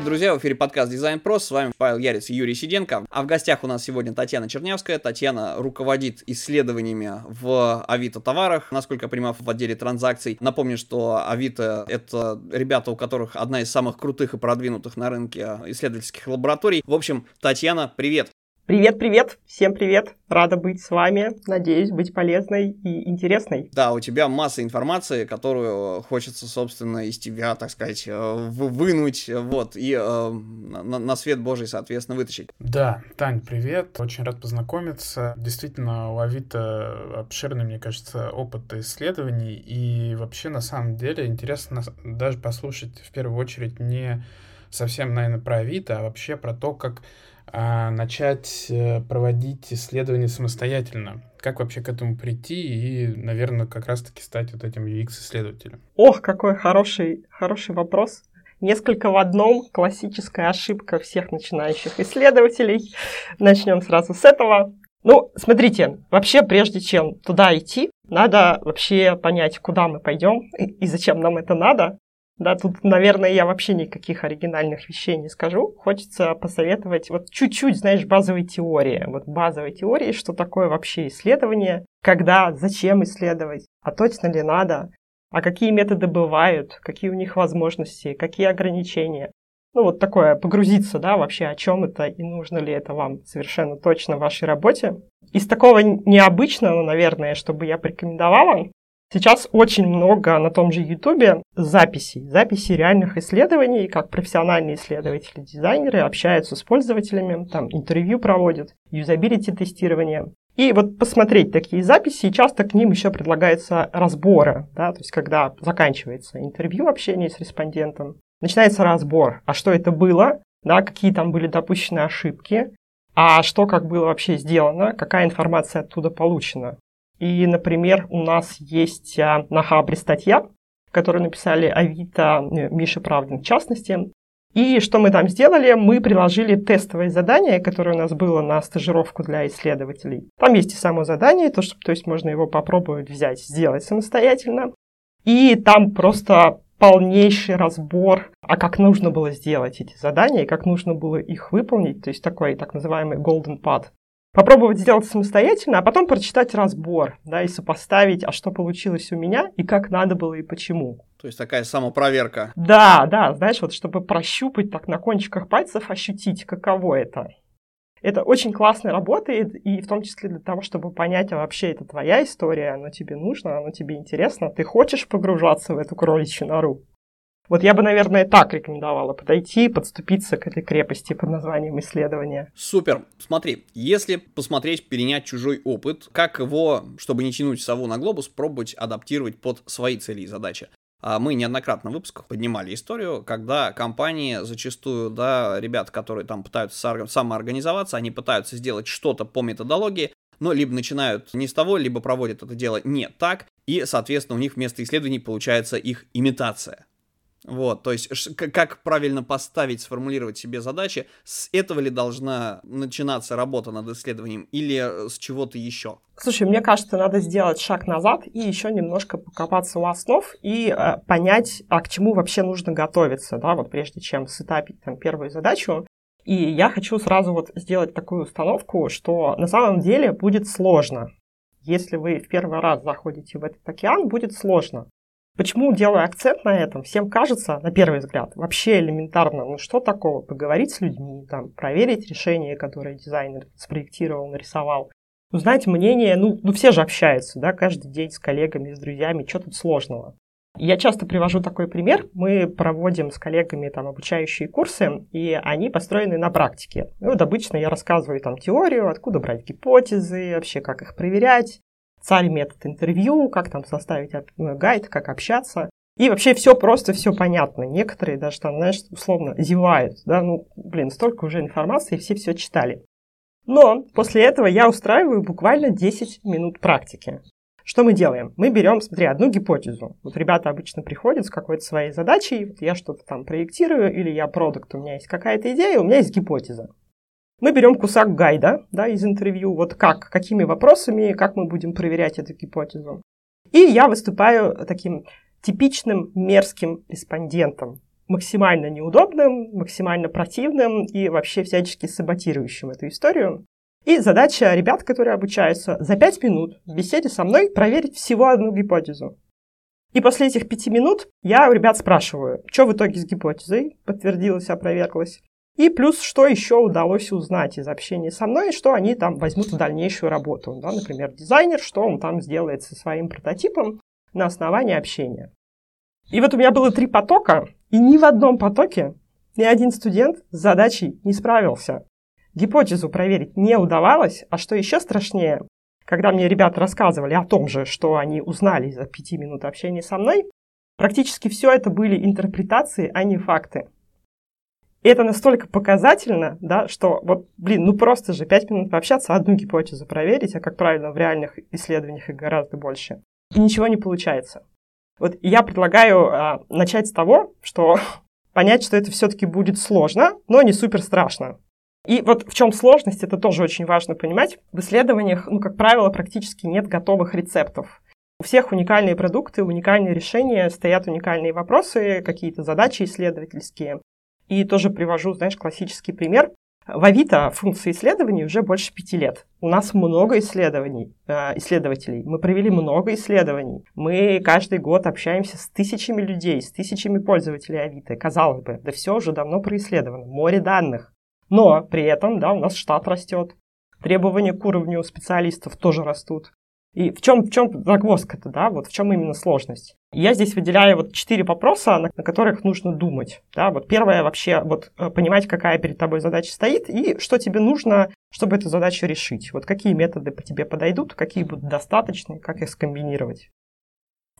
Привет, друзья, в эфире подкаст Дизайн Про, с вами Павел Ярец и Юрий Сиденко. А в гостях у нас сегодня Татьяна Чернявская. Татьяна руководит исследованиями в Авито товарах, насколько я понимаю, в отделе транзакций. Напомню, что Авито — это ребята, у которых одна из самых крутых и продвинутых на рынке исследовательских лабораторий. В общем, Татьяна, привет! Привет-привет, всем привет, рада быть с вами, надеюсь быть полезной и интересной. Да, у тебя масса информации, которую хочется, собственно, из тебя, так сказать, э, вынуть, вот, и э, на, на свет Божий, соответственно, вытащить. Да, Тань, привет, очень рад познакомиться. Действительно, у Авито обширный, мне кажется, опыт исследований, и вообще, на самом деле, интересно даже послушать, в первую очередь, не совсем, наверное, про Авито, а вообще про то, как начать э, проводить исследования самостоятельно. Как вообще к этому прийти и, наверное, как раз-таки стать вот этим UX-исследователем? Ох, какой хороший, хороший вопрос. Несколько в одном, классическая ошибка всех начинающих исследователей. Начнем сразу с этого. Ну, смотрите, вообще, прежде чем туда идти, надо вообще понять, куда мы пойдем и зачем нам это надо. Да, тут, наверное, я вообще никаких оригинальных вещей не скажу. Хочется посоветовать вот чуть-чуть, знаешь, базовой теории. Вот базовой теории, что такое вообще исследование, когда, зачем исследовать, а точно ли надо, а какие методы бывают, какие у них возможности, какие ограничения. Ну, вот такое, погрузиться, да, вообще, о чем это и нужно ли это вам совершенно точно в вашей работе. Из такого необычного, наверное, чтобы я порекомендовала, Сейчас очень много на том же YouTube записей, записей реальных исследований, как профессиональные исследователи, дизайнеры общаются с пользователями, там интервью проводят, юзабилити тестирование. И вот посмотреть такие записи, и часто к ним еще предлагаются разборы, да, то есть когда заканчивается интервью, общение с респондентом, начинается разбор, а что это было, да, какие там были допущены ошибки, а что как было вообще сделано, какая информация оттуда получена. И, например, у нас есть а, на Хабре статья, которую написали Авито, э, Миша Правдин в частности. И что мы там сделали? Мы приложили тестовое задание, которое у нас было на стажировку для исследователей. Там есть и само задание, то, что, то есть можно его попробовать взять, сделать самостоятельно. И там просто полнейший разбор, а как нужно было сделать эти задания и как нужно было их выполнить, то есть такой так называемый golden path попробовать сделать самостоятельно, а потом прочитать разбор, да, и сопоставить, а что получилось у меня, и как надо было, и почему. То есть такая самопроверка. Да, да, знаешь, вот чтобы прощупать так на кончиках пальцев, ощутить, каково это. Это очень классно работает, и в том числе для того, чтобы понять, а вообще это твоя история, оно тебе нужно, оно тебе интересно, ты хочешь погружаться в эту кроличью нору. Вот я бы, наверное, так рекомендовала подойти, подступиться к этой крепости под названием исследования. Супер. Смотри, если посмотреть, перенять чужой опыт, как его, чтобы не тянуть сову на глобус, пробовать адаптировать под свои цели и задачи. А мы неоднократно в выпусках поднимали историю, когда компании зачастую, да, ребят, которые там пытаются самоорганизоваться, они пытаются сделать что-то по методологии, но либо начинают не с того, либо проводят это дело не так, и, соответственно, у них вместо исследований получается их имитация. Вот, то есть как правильно поставить, сформулировать себе задачи, с этого ли должна начинаться работа над исследованием или с чего-то еще? Слушай, мне кажется, надо сделать шаг назад и еще немножко покопаться у основ и э, понять, а к чему вообще нужно готовиться, да, вот прежде чем сетапить там первую задачу. И я хочу сразу вот сделать такую установку, что на самом деле будет сложно. Если вы в первый раз заходите в этот океан, будет сложно. Почему делаю акцент на этом? Всем кажется, на первый взгляд, вообще элементарно, ну что такого, поговорить с людьми, там, проверить решение, которое дизайнер спроектировал, нарисовал, узнать мнение, ну, ну все же общаются, да, каждый день с коллегами, с друзьями, что тут сложного? Я часто привожу такой пример. Мы проводим с коллегами там обучающие курсы, и они построены на практике. Ну, вот обычно я рассказываю там теорию, откуда брать гипотезы, вообще как их проверять, царь метод интервью, как там составить ну, гайд, как общаться. И вообще все просто, все понятно. Некоторые даже там, знаешь, условно зевают. Да? Ну, блин, столько уже информации, все все читали. Но после этого я устраиваю буквально 10 минут практики. Что мы делаем? Мы берем, смотри, одну гипотезу. Вот ребята обычно приходят с какой-то своей задачей, вот я что-то там проектирую, или я продукт, у меня есть какая-то идея, у меня есть гипотеза. Мы берем кусок гайда да, из интервью, вот как, какими вопросами, как мы будем проверять эту гипотезу. И я выступаю таким типичным мерзким респондентом. максимально неудобным, максимально противным и вообще всячески саботирующим эту историю. И задача ребят, которые обучаются, за пять минут в беседе со мной проверить всего одну гипотезу. И после этих пяти минут я у ребят спрашиваю, что в итоге с гипотезой, подтвердилось, опроверглось, и плюс, что еще удалось узнать из общения со мной, что они там возьмут в дальнейшую работу. Да, например, дизайнер, что он там сделает со своим прототипом на основании общения. И вот у меня было три потока, и ни в одном потоке ни один студент с задачей не справился. Гипотезу проверить не удавалось, а что еще страшнее, когда мне ребята рассказывали о том же, что они узнали за пяти минут общения со мной, практически все это были интерпретации, а не факты. И это настолько показательно, да, что вот, блин, ну просто же пять минут пообщаться, одну гипотезу проверить, а как правильно в реальных исследованиях их гораздо больше. И ничего не получается. Вот я предлагаю а, начать с того, что понять, что это все-таки будет сложно, но не супер страшно. И вот в чем сложность, это тоже очень важно понимать. В исследованиях, ну, как правило, практически нет готовых рецептов. У всех уникальные продукты, уникальные решения, стоят уникальные вопросы, какие-то задачи исследовательские. И тоже привожу, знаешь, классический пример. В Авито функции исследований уже больше пяти лет. У нас много исследований, э, исследователей. Мы провели много исследований. Мы каждый год общаемся с тысячами людей, с тысячами пользователей Авито. Казалось бы, да все уже давно происследовано. Море данных. Но при этом, да, у нас штат растет, требования к уровню специалистов тоже растут. И в чем, в чем загвоздка-то, да, вот в чем именно сложность? Я здесь выделяю вот четыре вопроса, на, на которых нужно думать, да, вот первое вообще вот э, понимать, какая перед тобой задача стоит и что тебе нужно, чтобы эту задачу решить. Вот какие методы по тебе подойдут, какие будут достаточны, как их скомбинировать.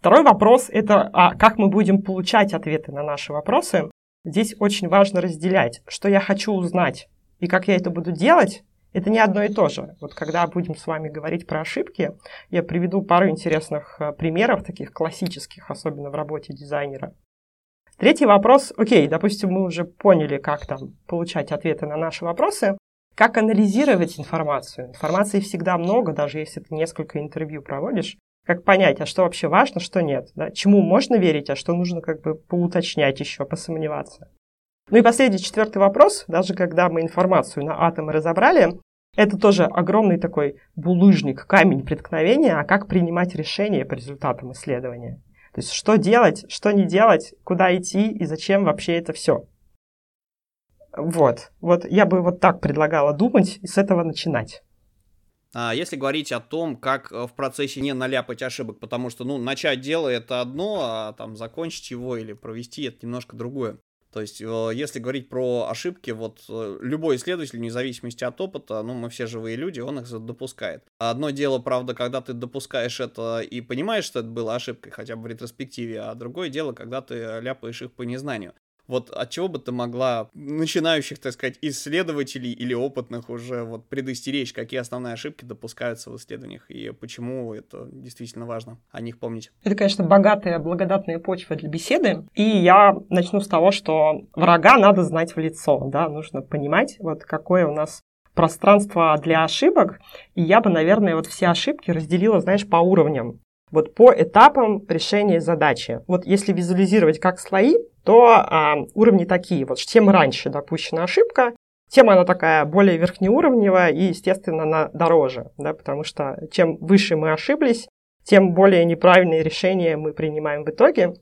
Второй вопрос – это а как мы будем получать ответы на наши вопросы. Здесь очень важно разделять, что я хочу узнать и как я это буду делать, это не одно и то же. Вот когда будем с вами говорить про ошибки, я приведу пару интересных э, примеров, таких классических, особенно в работе дизайнера. Третий вопрос. Окей, допустим, мы уже поняли, как там получать ответы на наши вопросы. Как анализировать информацию? Информации всегда много, даже если ты несколько интервью проводишь. Как понять, а что вообще важно, что нет? Да? Чему можно верить, а что нужно как бы поуточнять еще, посомневаться? Ну и последний, четвертый вопрос. Даже когда мы информацию на атомы разобрали, это тоже огромный такой булыжник, камень преткновения, а как принимать решения по результатам исследования. То есть что делать, что не делать, куда идти и зачем вообще это все. Вот. Вот я бы вот так предлагала думать и с этого начинать. А если говорить о том, как э, в процессе не наляпать ошибок, потому что, ну, начать дело это одно, а там закончить его или провести это немножко другое. То есть, э, если говорить про ошибки, вот э, любой исследователь, вне зависимости от опыта, ну, мы все живые люди, он их допускает. Одно дело, правда, когда ты допускаешь это и понимаешь, что это было ошибкой, хотя бы в ретроспективе, а другое дело, когда ты ляпаешь их по незнанию. Вот от чего бы ты могла начинающих, так сказать, исследователей или опытных уже вот предостеречь, какие основные ошибки допускаются в исследованиях и почему это действительно важно о них помнить? Это, конечно, богатая, благодатная почва для беседы. И я начну с того, что врага надо знать в лицо, да, нужно понимать, вот какое у нас пространство для ошибок. И я бы, наверное, вот все ошибки разделила, знаешь, по уровням вот по этапам решения задачи. Вот если визуализировать как слои, то а, уровни такие. Вот чем раньше допущена ошибка, тем она такая более верхнеуровневая и, естественно, она дороже, да, потому что чем выше мы ошиблись, тем более неправильные решения мы принимаем в итоге.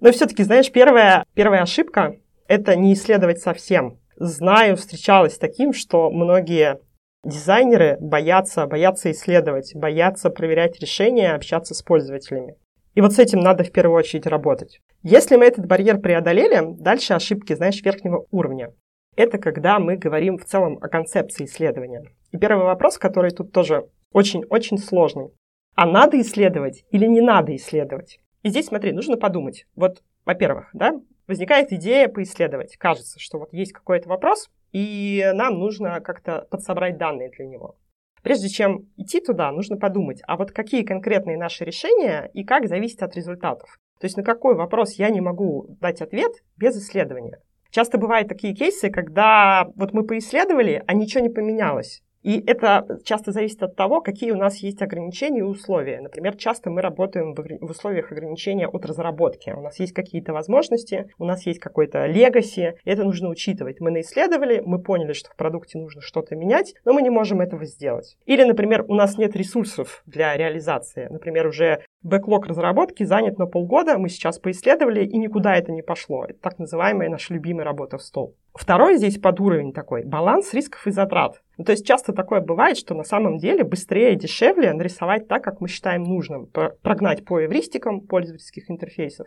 Но все-таки, знаешь, первая, первая ошибка – это не исследовать совсем. Знаю, встречалась с таким, что многие Дизайнеры боятся, боятся исследовать, боятся проверять решения, общаться с пользователями. И вот с этим надо в первую очередь работать. Если мы этот барьер преодолели, дальше ошибки, знаешь, верхнего уровня. Это когда мы говорим в целом о концепции исследования. И первый вопрос, который тут тоже очень-очень сложный. А надо исследовать или не надо исследовать? И здесь, смотри, нужно подумать. Вот, во-первых, да, возникает идея поисследовать. Кажется, что вот есть какой-то вопрос, и нам нужно как-то подсобрать данные для него. Прежде чем идти туда, нужно подумать, а вот какие конкретные наши решения и как зависит от результатов. То есть на какой вопрос я не могу дать ответ без исследования. Часто бывают такие кейсы, когда вот мы поисследовали, а ничего не поменялось. И это часто зависит от того, какие у нас есть ограничения и условия. Например, часто мы работаем в условиях ограничения от разработки. У нас есть какие-то возможности, у нас есть какой-то легаси, это нужно учитывать. Мы наисследовали, мы поняли, что в продукте нужно что-то менять, но мы не можем этого сделать. Или, например, у нас нет ресурсов для реализации. Например, уже бэклог разработки занят на полгода, мы сейчас поисследовали, и никуда это не пошло. Это так называемая наша любимая работа в стол. Второй здесь под уровень такой – баланс рисков и затрат. Ну, то есть часто такое бывает, что на самом деле быстрее и дешевле нарисовать так, как мы считаем нужным, прогнать по эвристикам пользовательских интерфейсов,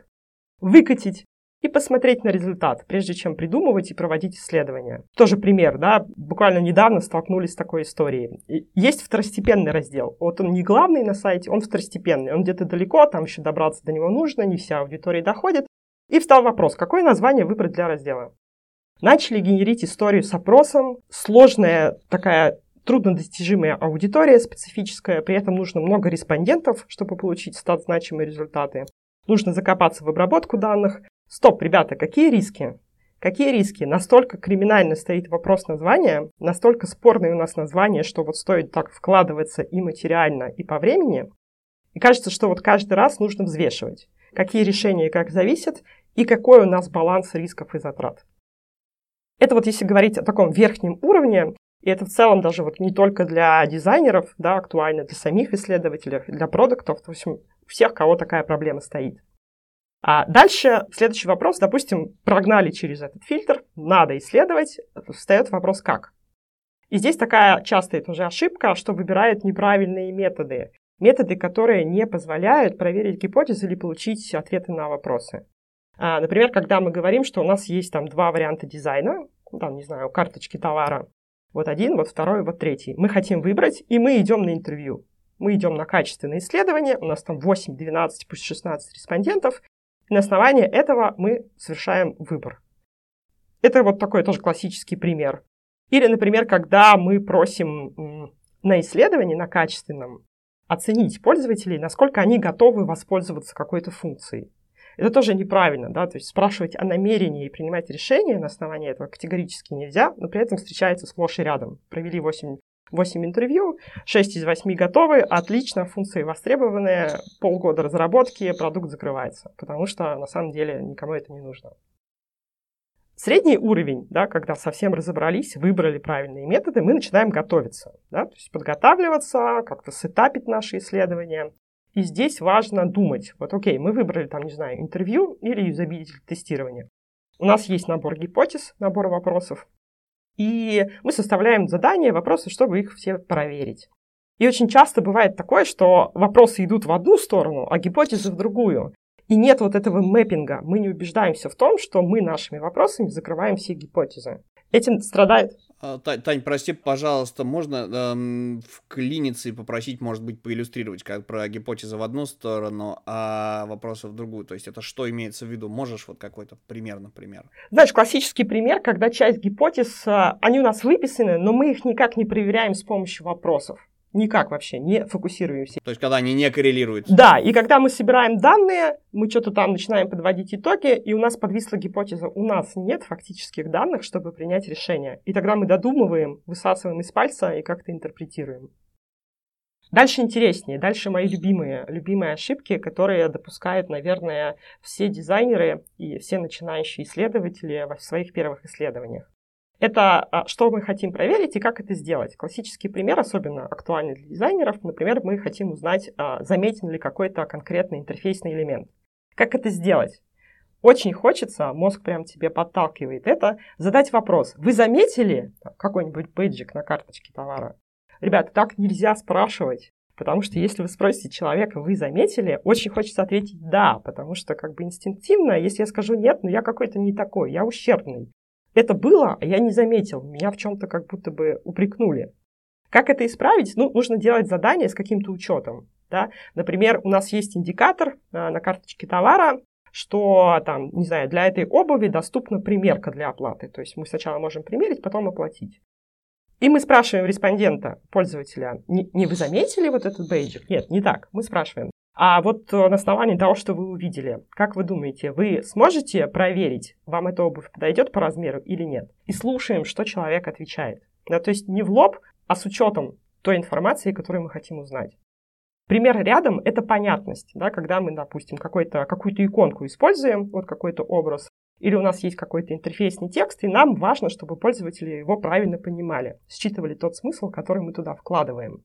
выкатить и посмотреть на результат, прежде чем придумывать и проводить исследования. Тоже пример, да, буквально недавно столкнулись с такой историей. Есть второстепенный раздел. Вот он не главный на сайте, он второстепенный. Он где-то далеко, там еще добраться до него нужно, не вся аудитория доходит. И встал вопрос, какое название выбрать для раздела. Начали генерить историю с опросом. Сложная такая труднодостижимая аудитория, специфическая, при этом нужно много респондентов, чтобы получить стат значимые результаты. Нужно закопаться в обработку данных. Стоп, ребята, какие риски? Какие риски? Настолько криминально стоит вопрос названия, настолько спорное у нас название, что вот стоит так вкладываться и материально, и по времени. И кажется, что вот каждый раз нужно взвешивать, какие решения как зависят, и какой у нас баланс рисков и затрат. Это вот если говорить о таком верхнем уровне, и это в целом даже вот не только для дизайнеров, да, актуально для самих исследователей, для продуктов, в общем, всех, кого такая проблема стоит. А дальше следующий вопрос, допустим, прогнали через этот фильтр, надо исследовать, встает вопрос как. И здесь такая частая тоже ошибка, что выбирают неправильные методы. Методы, которые не позволяют проверить гипотезы или получить ответы на вопросы. А, например, когда мы говорим, что у нас есть там два варианта дизайна, ну, там, не знаю, карточки товара, вот один, вот второй, вот третий. Мы хотим выбрать, и мы идем на интервью. Мы идем на качественное исследование, у нас там 8, 12, пусть 16 респондентов, на основании этого мы совершаем выбор. Это вот такой тоже классический пример. Или, например, когда мы просим на исследовании, на качественном, оценить пользователей, насколько они готовы воспользоваться какой-то функцией. Это тоже неправильно, да, то есть спрашивать о намерении и принимать решение на основании этого категорически нельзя, но при этом встречается сплошь и рядом. Провели 8 8 интервью, 6 из 8 готовы, отлично, функции востребованные, полгода разработки, продукт закрывается, потому что на самом деле никому это не нужно. Средний уровень, да, когда совсем разобрались, выбрали правильные методы, мы начинаем готовиться, да, то есть подготавливаться, как-то сетапить наши исследования, и здесь важно думать. Вот окей, мы выбрали там, не знаю, интервью или юзабилити тестирование. У нас есть набор гипотез, набор вопросов. И мы составляем задания, вопросы, чтобы их все проверить. И очень часто бывает такое, что вопросы идут в одну сторону, а гипотезы в другую. И нет вот этого мэппинга. Мы не убеждаемся в том, что мы нашими вопросами закрываем все гипотезы. Этим страдает Тань, прости, пожалуйста, можно эм, вклиниться и попросить, может быть, поиллюстрировать, как про гипотезы в одну сторону, а вопросы в другую? То есть это что имеется в виду? Можешь вот какой-то пример, например? Знаешь, классический пример, когда часть гипотез, а, они у нас выписаны, но мы их никак не проверяем с помощью вопросов. Никак вообще не фокусируемся. То есть, когда они не коррелируют. Да, и когда мы собираем данные, мы что-то там начинаем подводить итоги, и у нас подвисла гипотеза. У нас нет фактических данных, чтобы принять решение. И тогда мы додумываем, высасываем из пальца и как-то интерпретируем. Дальше интереснее. Дальше мои любимые, любимые ошибки, которые допускают, наверное, все дизайнеры и все начинающие исследователи в своих первых исследованиях. Это а, что мы хотим проверить и как это сделать. Классический пример, особенно актуальный для дизайнеров, например, мы хотим узнать, а, заметен ли какой-то конкретный интерфейсный элемент. Как это сделать? Очень хочется, мозг прям тебе подталкивает это, задать вопрос. Вы заметили какой-нибудь бейджик на карточке товара? Ребята, так нельзя спрашивать. Потому что если вы спросите человека, вы заметили, очень хочется ответить «да», потому что как бы инстинктивно, если я скажу «нет», ну я какой-то не такой, я ущербный. Это было, а я не заметил. Меня в чем-то как будто бы упрекнули. Как это исправить? Ну, нужно делать задание с каким-то учетом. Да? Например, у нас есть индикатор а, на карточке товара, что там, не знаю, для этой обуви доступна примерка для оплаты. То есть мы сначала можем примерить, потом оплатить. И мы спрашиваем респондента, пользователя, не, не вы заметили вот этот бейджик? Нет, не так. Мы спрашиваем, а вот э, на основании того, что вы увидели, как вы думаете, вы сможете проверить, вам эта обувь подойдет по размеру или нет? И слушаем, что человек отвечает. Да, то есть не в лоб, а с учетом той информации, которую мы хотим узнать. Пример рядом — это понятность, да, когда мы, допустим, какую-то иконку используем, вот какой-то образ, или у нас есть какой-то интерфейсный текст, и нам важно, чтобы пользователи его правильно понимали, считывали тот смысл, который мы туда вкладываем.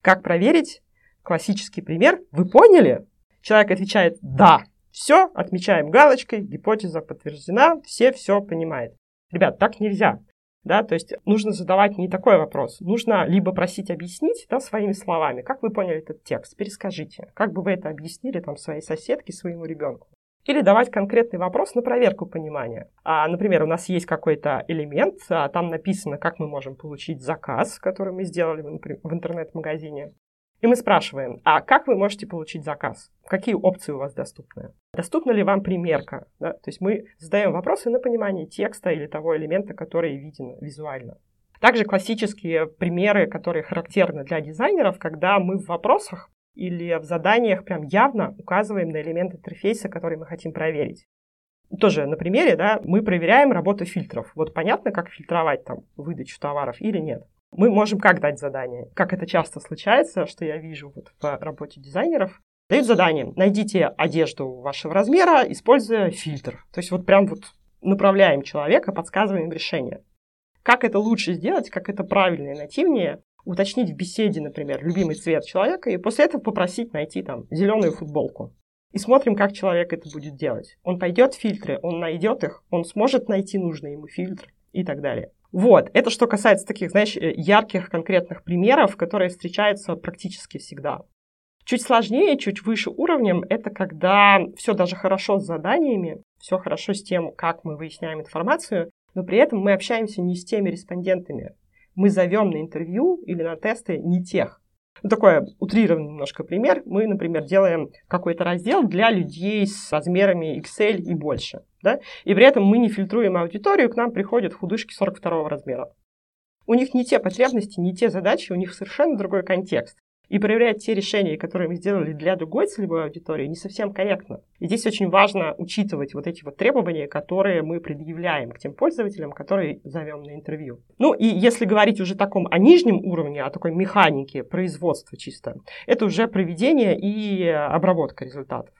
Как проверить? Классический пример. Вы поняли? Человек отвечает «да». Все, отмечаем галочкой, гипотеза подтверждена, все все понимают. Ребят, так нельзя. Да, то есть нужно задавать не такой вопрос. Нужно либо просить объяснить да, своими словами, как вы поняли этот текст, перескажите, как бы вы это объяснили там, своей соседке, своему ребенку. Или давать конкретный вопрос на проверку понимания. А, например, у нас есть какой-то элемент, а, там написано, как мы можем получить заказ, который мы сделали в интернет-магазине. И мы спрашиваем, а как вы можете получить заказ? Какие опции у вас доступны? Доступна ли вам примерка? Да? То есть мы задаем вопросы на понимание текста или того элемента, который виден визуально. Также классические примеры, которые характерны для дизайнеров, когда мы в вопросах или в заданиях прям явно указываем на элемент интерфейса, который мы хотим проверить. Тоже на примере, да, мы проверяем работу фильтров. Вот понятно, как фильтровать там выдачу товаров или нет. Мы можем как дать задание? Как это часто случается, что я вижу вот в работе дизайнеров. Дают задание, найдите одежду вашего размера, используя фильтр. То есть вот прям вот направляем человека, подсказываем решение. Как это лучше сделать, как это правильно и нативнее, уточнить в беседе, например, любимый цвет человека, и после этого попросить найти там зеленую футболку. И смотрим, как человек это будет делать. Он пойдет в фильтры, он найдет их, он сможет найти нужный ему фильтр и так далее. Вот, это что касается таких, знаешь, э, ярких конкретных примеров, которые встречаются практически всегда. Чуть сложнее, чуть выше уровнем, это когда все даже хорошо с заданиями, все хорошо с тем, как мы выясняем информацию, но при этом мы общаемся не с теми респондентами. Мы зовем на интервью или на тесты не тех. Ну, такой утрированный немножко пример. Мы, например, делаем какой-то раздел для людей с размерами XL и больше. Да? И при этом мы не фильтруем аудиторию, к нам приходят худышки 42 размера. У них не те потребности, не те задачи, у них совершенно другой контекст и проверять те решения, которые мы сделали для другой целевой аудитории, не совсем корректно. И здесь очень важно учитывать вот эти вот требования, которые мы предъявляем к тем пользователям, которые зовем на интервью. Ну и если говорить уже таком о нижнем уровне, о такой механике производства чисто, это уже проведение и обработка результатов.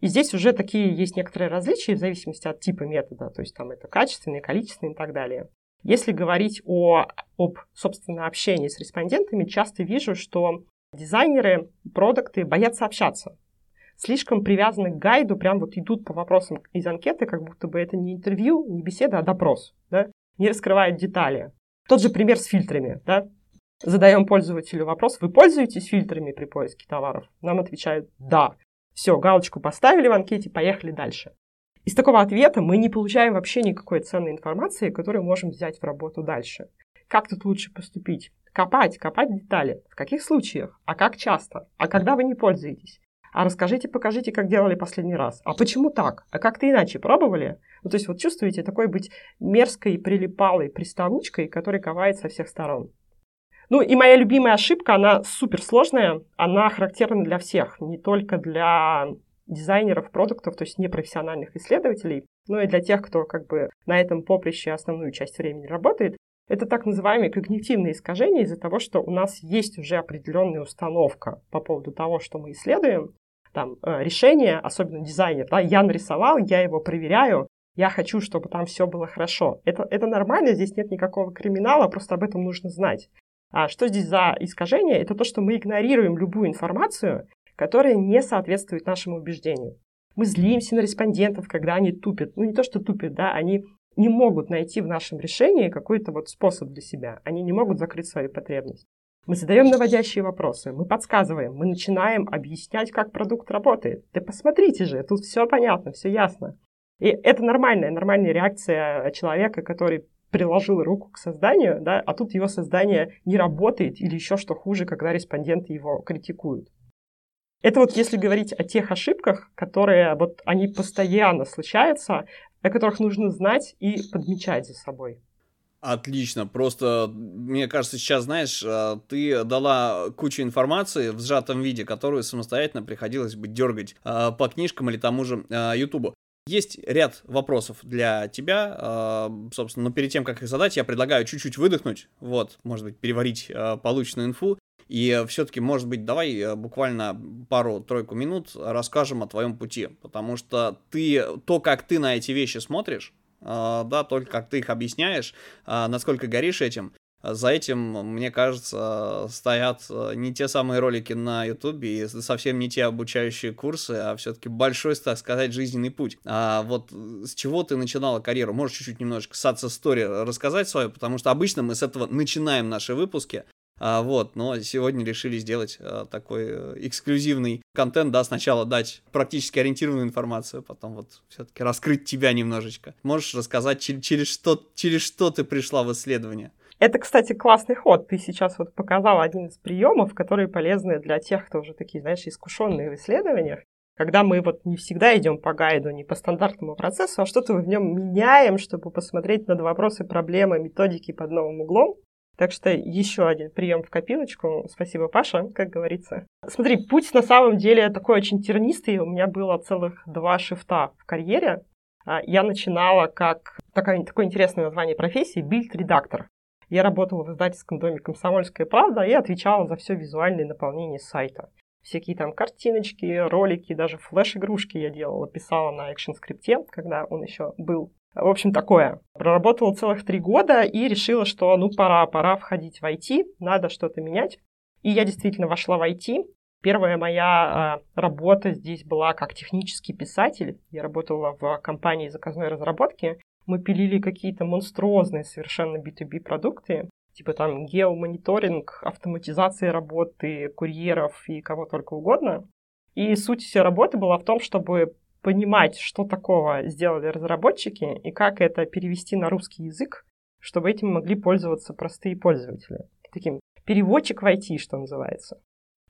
И здесь уже такие есть некоторые различия в зависимости от типа метода, то есть там это качественный, количественный и так далее. Если говорить о, об, собственно, общении с респондентами, часто вижу, что Дизайнеры, продукты боятся общаться. Слишком привязаны к гайду, прям вот идут по вопросам из анкеты, как будто бы это не интервью, не беседа, а допрос. Да? Не раскрывают детали. Тот же пример с фильтрами. Да? Задаем пользователю вопрос, вы пользуетесь фильтрами при поиске товаров? Нам отвечают «да». Все, галочку поставили в анкете, поехали дальше. Из такого ответа мы не получаем вообще никакой ценной информации, которую можем взять в работу дальше. Как тут лучше поступить? Копать, копать детали. В каких случаях? А как часто? А когда вы не пользуетесь? А расскажите, покажите, как делали последний раз. А почему так? А как-то иначе пробовали? Ну, то есть вот чувствуете такой быть мерзкой, прилипалой приставучкой, которая ковает со всех сторон. Ну и моя любимая ошибка, она суперсложная, она характерна для всех, не только для дизайнеров продуктов, то есть непрофессиональных исследователей, но и для тех, кто как бы на этом поприще основную часть времени работает. Это так называемые когнитивные искажения из-за того, что у нас есть уже определенная установка по поводу того, что мы исследуем. Там э, решение, особенно дизайнер, да, я нарисовал, я его проверяю, я хочу, чтобы там все было хорошо. Это, это нормально, здесь нет никакого криминала, просто об этом нужно знать. А что здесь за искажение? Это то, что мы игнорируем любую информацию, которая не соответствует нашему убеждению. Мы злимся на респондентов, когда они тупят. Ну, не то, что тупят, да, они не могут найти в нашем решении какой-то вот способ для себя. Они не могут закрыть свою потребность. Мы задаем наводящие вопросы, мы подсказываем, мы начинаем объяснять, как продукт работает. Да посмотрите же, тут все понятно, все ясно. И это нормальная, нормальная реакция человека, который приложил руку к созданию, да, а тут его создание не работает или еще что хуже, когда респонденты его критикуют. Это вот если говорить о тех ошибках, которые вот они постоянно случаются, о которых нужно знать и подмечать за собой. Отлично, просто мне кажется, сейчас, знаешь, а, ты дала кучу информации в сжатом виде, которую самостоятельно приходилось бы дергать а, по книжкам или тому же а, Ютубу. Есть ряд вопросов для тебя, э, собственно, но перед тем, как их задать, я предлагаю чуть-чуть выдохнуть, вот, может быть, переварить э, полученную инфу, и все-таки, может быть, давай буквально пару-тройку минут расскажем о твоем пути, потому что ты, то, как ты на эти вещи смотришь, да, только как ты их объясняешь, насколько горишь этим, за этим, мне кажется, стоят э, не те самые ролики на Ютубе и совсем не те обучающие курсы, а все-таки большой, так сказать, жизненный путь. А вот с чего ты начинала карьеру? Можешь чуть-чуть немножко Сатса Story рассказать свою, потому что обычно мы с этого начинаем наши выпуски, а, вот, но сегодня решили сделать а, такой э, эксклюзивный контент, да, сначала дать практически ориентированную информацию, потом вот все-таки раскрыть тебя немножечко. Можешь рассказать, через, через, что, через что ты пришла в исследование? Это, кстати, классный ход. Ты сейчас вот показал один из приемов, которые полезны для тех, кто уже такие, знаешь, искушенные в исследованиях. Когда мы вот не всегда идем по гайду, не по стандартному процессу, а что-то в нем меняем, чтобы посмотреть на вопросы, проблемы, методики под новым углом. Так что еще один прием в копилочку. Спасибо, Паша, как говорится. Смотри, путь на самом деле такой очень тернистый. У меня было целых два shift а в карьере. А, я начинала как такое, такое интересное название профессии – бильд-редактор. Я работала в издательском доме «Комсомольская правда» и отвечала за все визуальное наполнение сайта. Всякие там картиночки, ролики, даже флеш-игрушки я делала, писала на ActionScript е, когда он еще был. В общем, такое. Проработала целых три года и решила, что ну пора, пора входить в IT, надо что-то менять. И я действительно вошла в IT. Первая моя э, работа здесь была как технический писатель. Я работала в компании заказной разработки мы пилили какие-то монструозные совершенно B2B продукты, типа там геомониторинг, автоматизация работы курьеров и кого только угодно. И суть всей работы была в том, чтобы понимать, что такого сделали разработчики и как это перевести на русский язык, чтобы этим могли пользоваться простые пользователи. Таким переводчик в IT, что называется.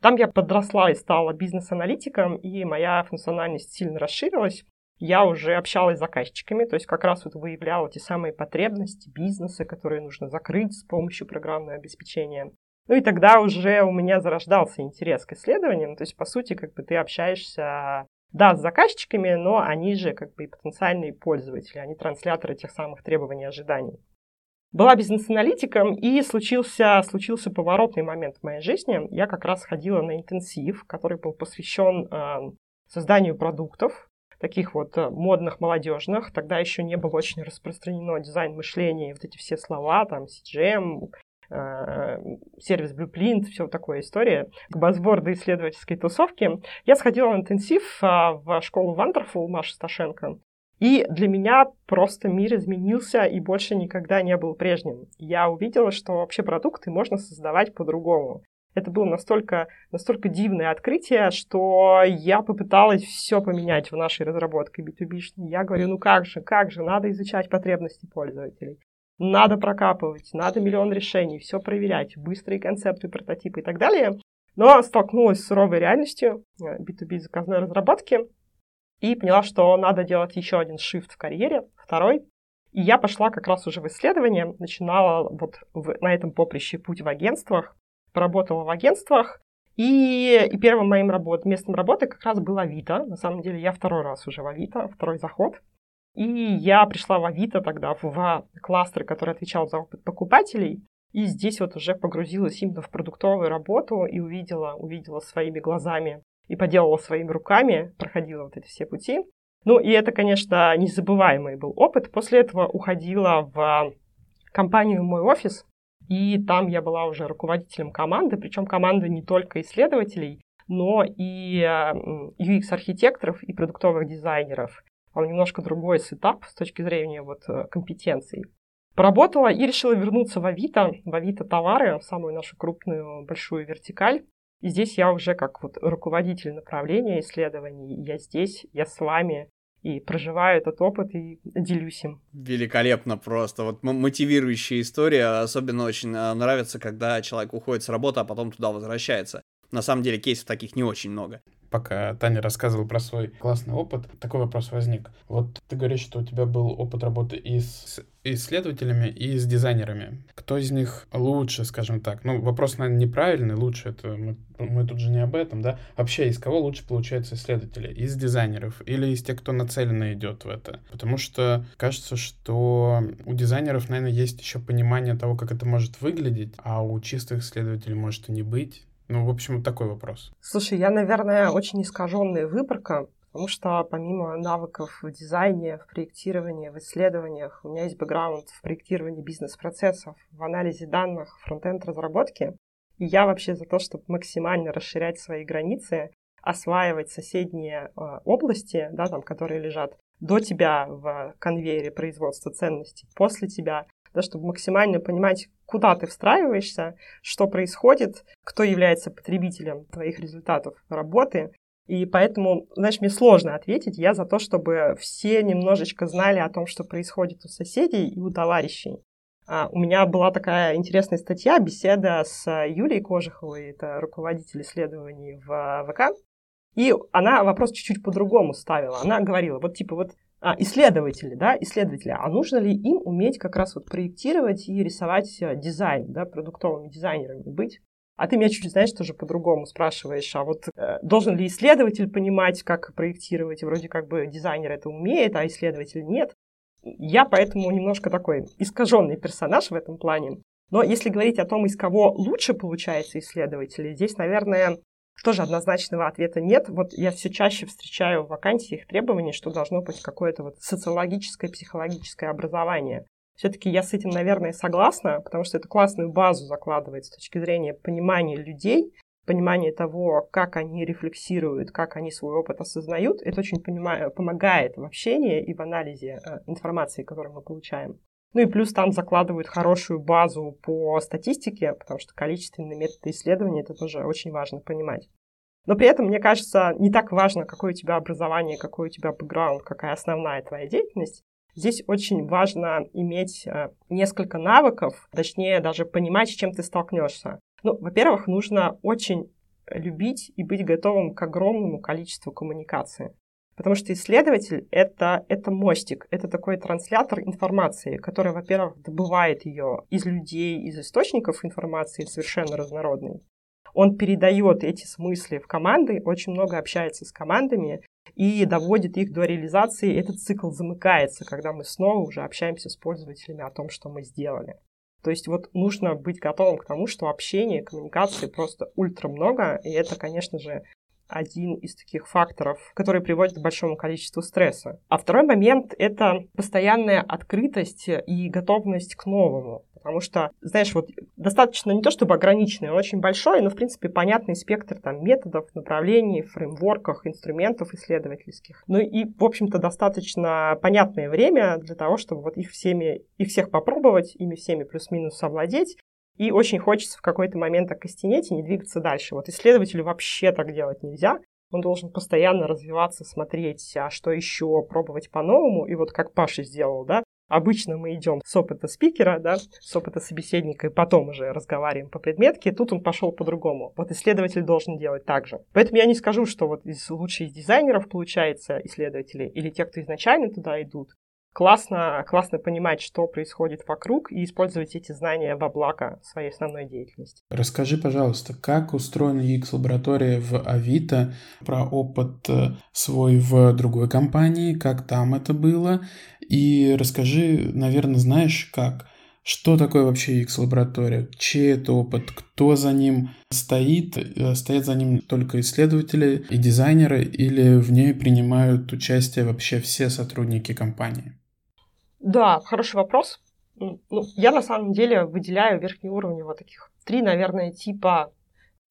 Там я подросла и стала бизнес-аналитиком, и моя функциональность сильно расширилась я уже общалась с заказчиками, то есть как раз вот выявляла те самые потребности бизнеса, которые нужно закрыть с помощью программного обеспечения. Ну и тогда уже у меня зарождался интерес к исследованиям, то есть по сути как бы ты общаешься, да, с заказчиками, но они же как бы и потенциальные пользователи, они трансляторы тех самых требований и ожиданий. Была бизнес-аналитиком, и случился, случился поворотный момент в моей жизни. Я как раз ходила на интенсив, который был посвящен э, созданию продуктов, таких вот э, модных, молодежных. Тогда еще не было очень распространено дизайн мышления вот эти все слова, там, CGM, сервис Blueprint, все такое история, к базворду исследовательской тусовки. Я сходила в интенсив а, в школу Wonderful Маши Сташенко, и для меня просто мир изменился и больше никогда не был прежним. Я увидела, что вообще продукты можно создавать по-другому. Это было настолько, настолько дивное открытие, что я попыталась все поменять в нашей разработке B2B. Я говорю, ну как же, как же, надо изучать потребности пользователей. Надо прокапывать, надо миллион решений, все проверять, быстрые концепты, прототипы и так далее. Но столкнулась с суровой реальностью B2B э, заказной разработки и поняла, что надо делать еще один shift в карьере, второй. И я пошла как раз уже в исследование, начинала вот в, на этом поприще путь в агентствах, поработала в агентствах, и, и первым моим работ, местом работы как раз был Авито. На самом деле я второй раз уже в Авито, второй заход. И я пришла в Авито тогда в кластер, который отвечал за опыт покупателей. И здесь вот уже погрузилась именно в продуктовую работу и увидела, увидела своими глазами и поделала своими руками, проходила вот эти все пути. Ну и это, конечно, незабываемый был опыт. После этого уходила в компанию «Мой офис», и там я была уже руководителем команды, причем команды не только исследователей, но и UX-архитекторов и продуктовых дизайнеров. Он немножко другой сетап с точки зрения вот э, компетенций. Поработала и решила вернуться в Авито, в Авито товары, самую нашу крупную большую вертикаль. И здесь я уже как вот руководитель направления исследований, я здесь, я с вами, и проживаю этот опыт и делюсь им. Великолепно просто. Вот мотивирующая история. Особенно очень а, нравится, когда человек уходит с работы, а потом туда возвращается. На самом деле кейсов таких не очень много. Пока Таня рассказывала про свой классный опыт, такой вопрос возник. Вот ты говоришь, что у тебя был опыт работы и с исследователями и с дизайнерами. Кто из них лучше, скажем так? Ну, вопрос, наверное, неправильный, лучше это мы, мы тут же не об этом, да? Вообще, из кого лучше получаются исследователи? Из дизайнеров или из тех, кто нацеленно идет в это? Потому что кажется, что у дизайнеров, наверное, есть еще понимание того, как это может выглядеть, а у чистых исследователей может и не быть. Ну, в общем, вот такой вопрос. Слушай, я, наверное, очень искаженная выборка, потому что помимо навыков в дизайне, в проектировании, в исследованиях, у меня есть бэкграунд в проектировании бизнес-процессов, в анализе данных, фронтенд разработки. И я вообще за то, чтобы максимально расширять свои границы, осваивать соседние э, области, да, там, которые лежат до тебя в конвейере производства ценностей, после тебя, да, чтобы максимально понимать, куда ты встраиваешься, что происходит, кто является потребителем твоих результатов работы. И поэтому, знаешь, мне сложно ответить. Я за то, чтобы все немножечко знали о том, что происходит у соседей и у товарищей. А, у меня была такая интересная статья, беседа с Юлией Кожуховой, это руководитель исследований в ВК. И она вопрос чуть-чуть по-другому ставила. Она говорила, вот типа вот а, исследователи, да, исследователи, а нужно ли им уметь как раз вот проектировать и рисовать э, дизайн, да, продуктовыми дизайнерами быть? А ты меня чуть-чуть, знаешь, тоже по-другому спрашиваешь, а вот э, должен ли исследователь понимать, как проектировать? Вроде как бы дизайнер это умеет, а исследователь нет. Я поэтому немножко такой искаженный персонаж в этом плане. Но если говорить о том, из кого лучше получается исследователи, здесь, наверное, тоже однозначного ответа нет. Вот я все чаще встречаю в вакансиях требования, что должно быть какое-то вот социологическое, психологическое образование. Все-таки я с этим, наверное, согласна, потому что это классную базу закладывает с точки зрения понимания людей, понимания того, как они рефлексируют, как они свой опыт осознают. Это очень понимаю, помогает в общении и в анализе э, информации, которую мы получаем. Ну и плюс там закладывают хорошую базу по статистике, потому что количественные методы исследования это тоже очень важно понимать. Но при этом, мне кажется, не так важно, какое у тебя образование, какой у тебя бэкграунд, какая основная твоя деятельность. Здесь очень важно иметь э, несколько навыков, точнее даже понимать, с чем ты столкнешься. Ну, во-первых, нужно очень любить и быть готовым к огромному количеству коммуникации. Потому что исследователь это, это мостик, это такой транслятор информации, который, во-первых, добывает ее из людей, из источников информации совершенно разнородной. Он передает эти смыслы в команды, очень много общается с командами и доводит их до реализации. Этот цикл замыкается, когда мы снова уже общаемся с пользователями о том, что мы сделали. То есть вот нужно быть готовым к тому, что общения, коммуникации просто ультра много, и это, конечно же, один из таких факторов, который приводит к большому количеству стресса. А второй момент — это постоянная открытость и готовность к новому. Потому что, знаешь, вот достаточно не то чтобы ограниченный, он очень большой, но, в принципе, понятный спектр там методов, направлений, фреймворках, инструментов исследовательских. Ну и, в общем-то, достаточно понятное время для того, чтобы вот их всеми, их всех попробовать, ими всеми плюс-минус совладеть, и очень хочется в какой-то момент окостенеть и не двигаться дальше. Вот исследователю вообще так делать нельзя. Он должен постоянно развиваться, смотреть, а что еще, пробовать по-новому. И вот как Паша сделал, да, Обычно мы идем с опыта спикера, да, с опыта собеседника, и потом уже разговариваем по предметке. Тут он пошел по-другому. Вот исследователь должен делать так же. Поэтому я не скажу, что вот из лучших дизайнеров получается исследователи или те, кто изначально туда идут классно, классно понимать, что происходит вокруг и использовать эти знания во благо своей основной деятельности. Расскажи, пожалуйста, как устроена UX-лаборатория в Авито, про опыт э, свой в другой компании, как там это было, и расскажи, наверное, знаешь, как что такое вообще UX-лаборатория? Чей это опыт? Кто за ним стоит? Э, стоят за ним только исследователи и дизайнеры или в ней принимают участие вообще все сотрудники компании? Да, хороший вопрос. Ну, я на самом деле выделяю верхнеуровнево таких три, наверное, типа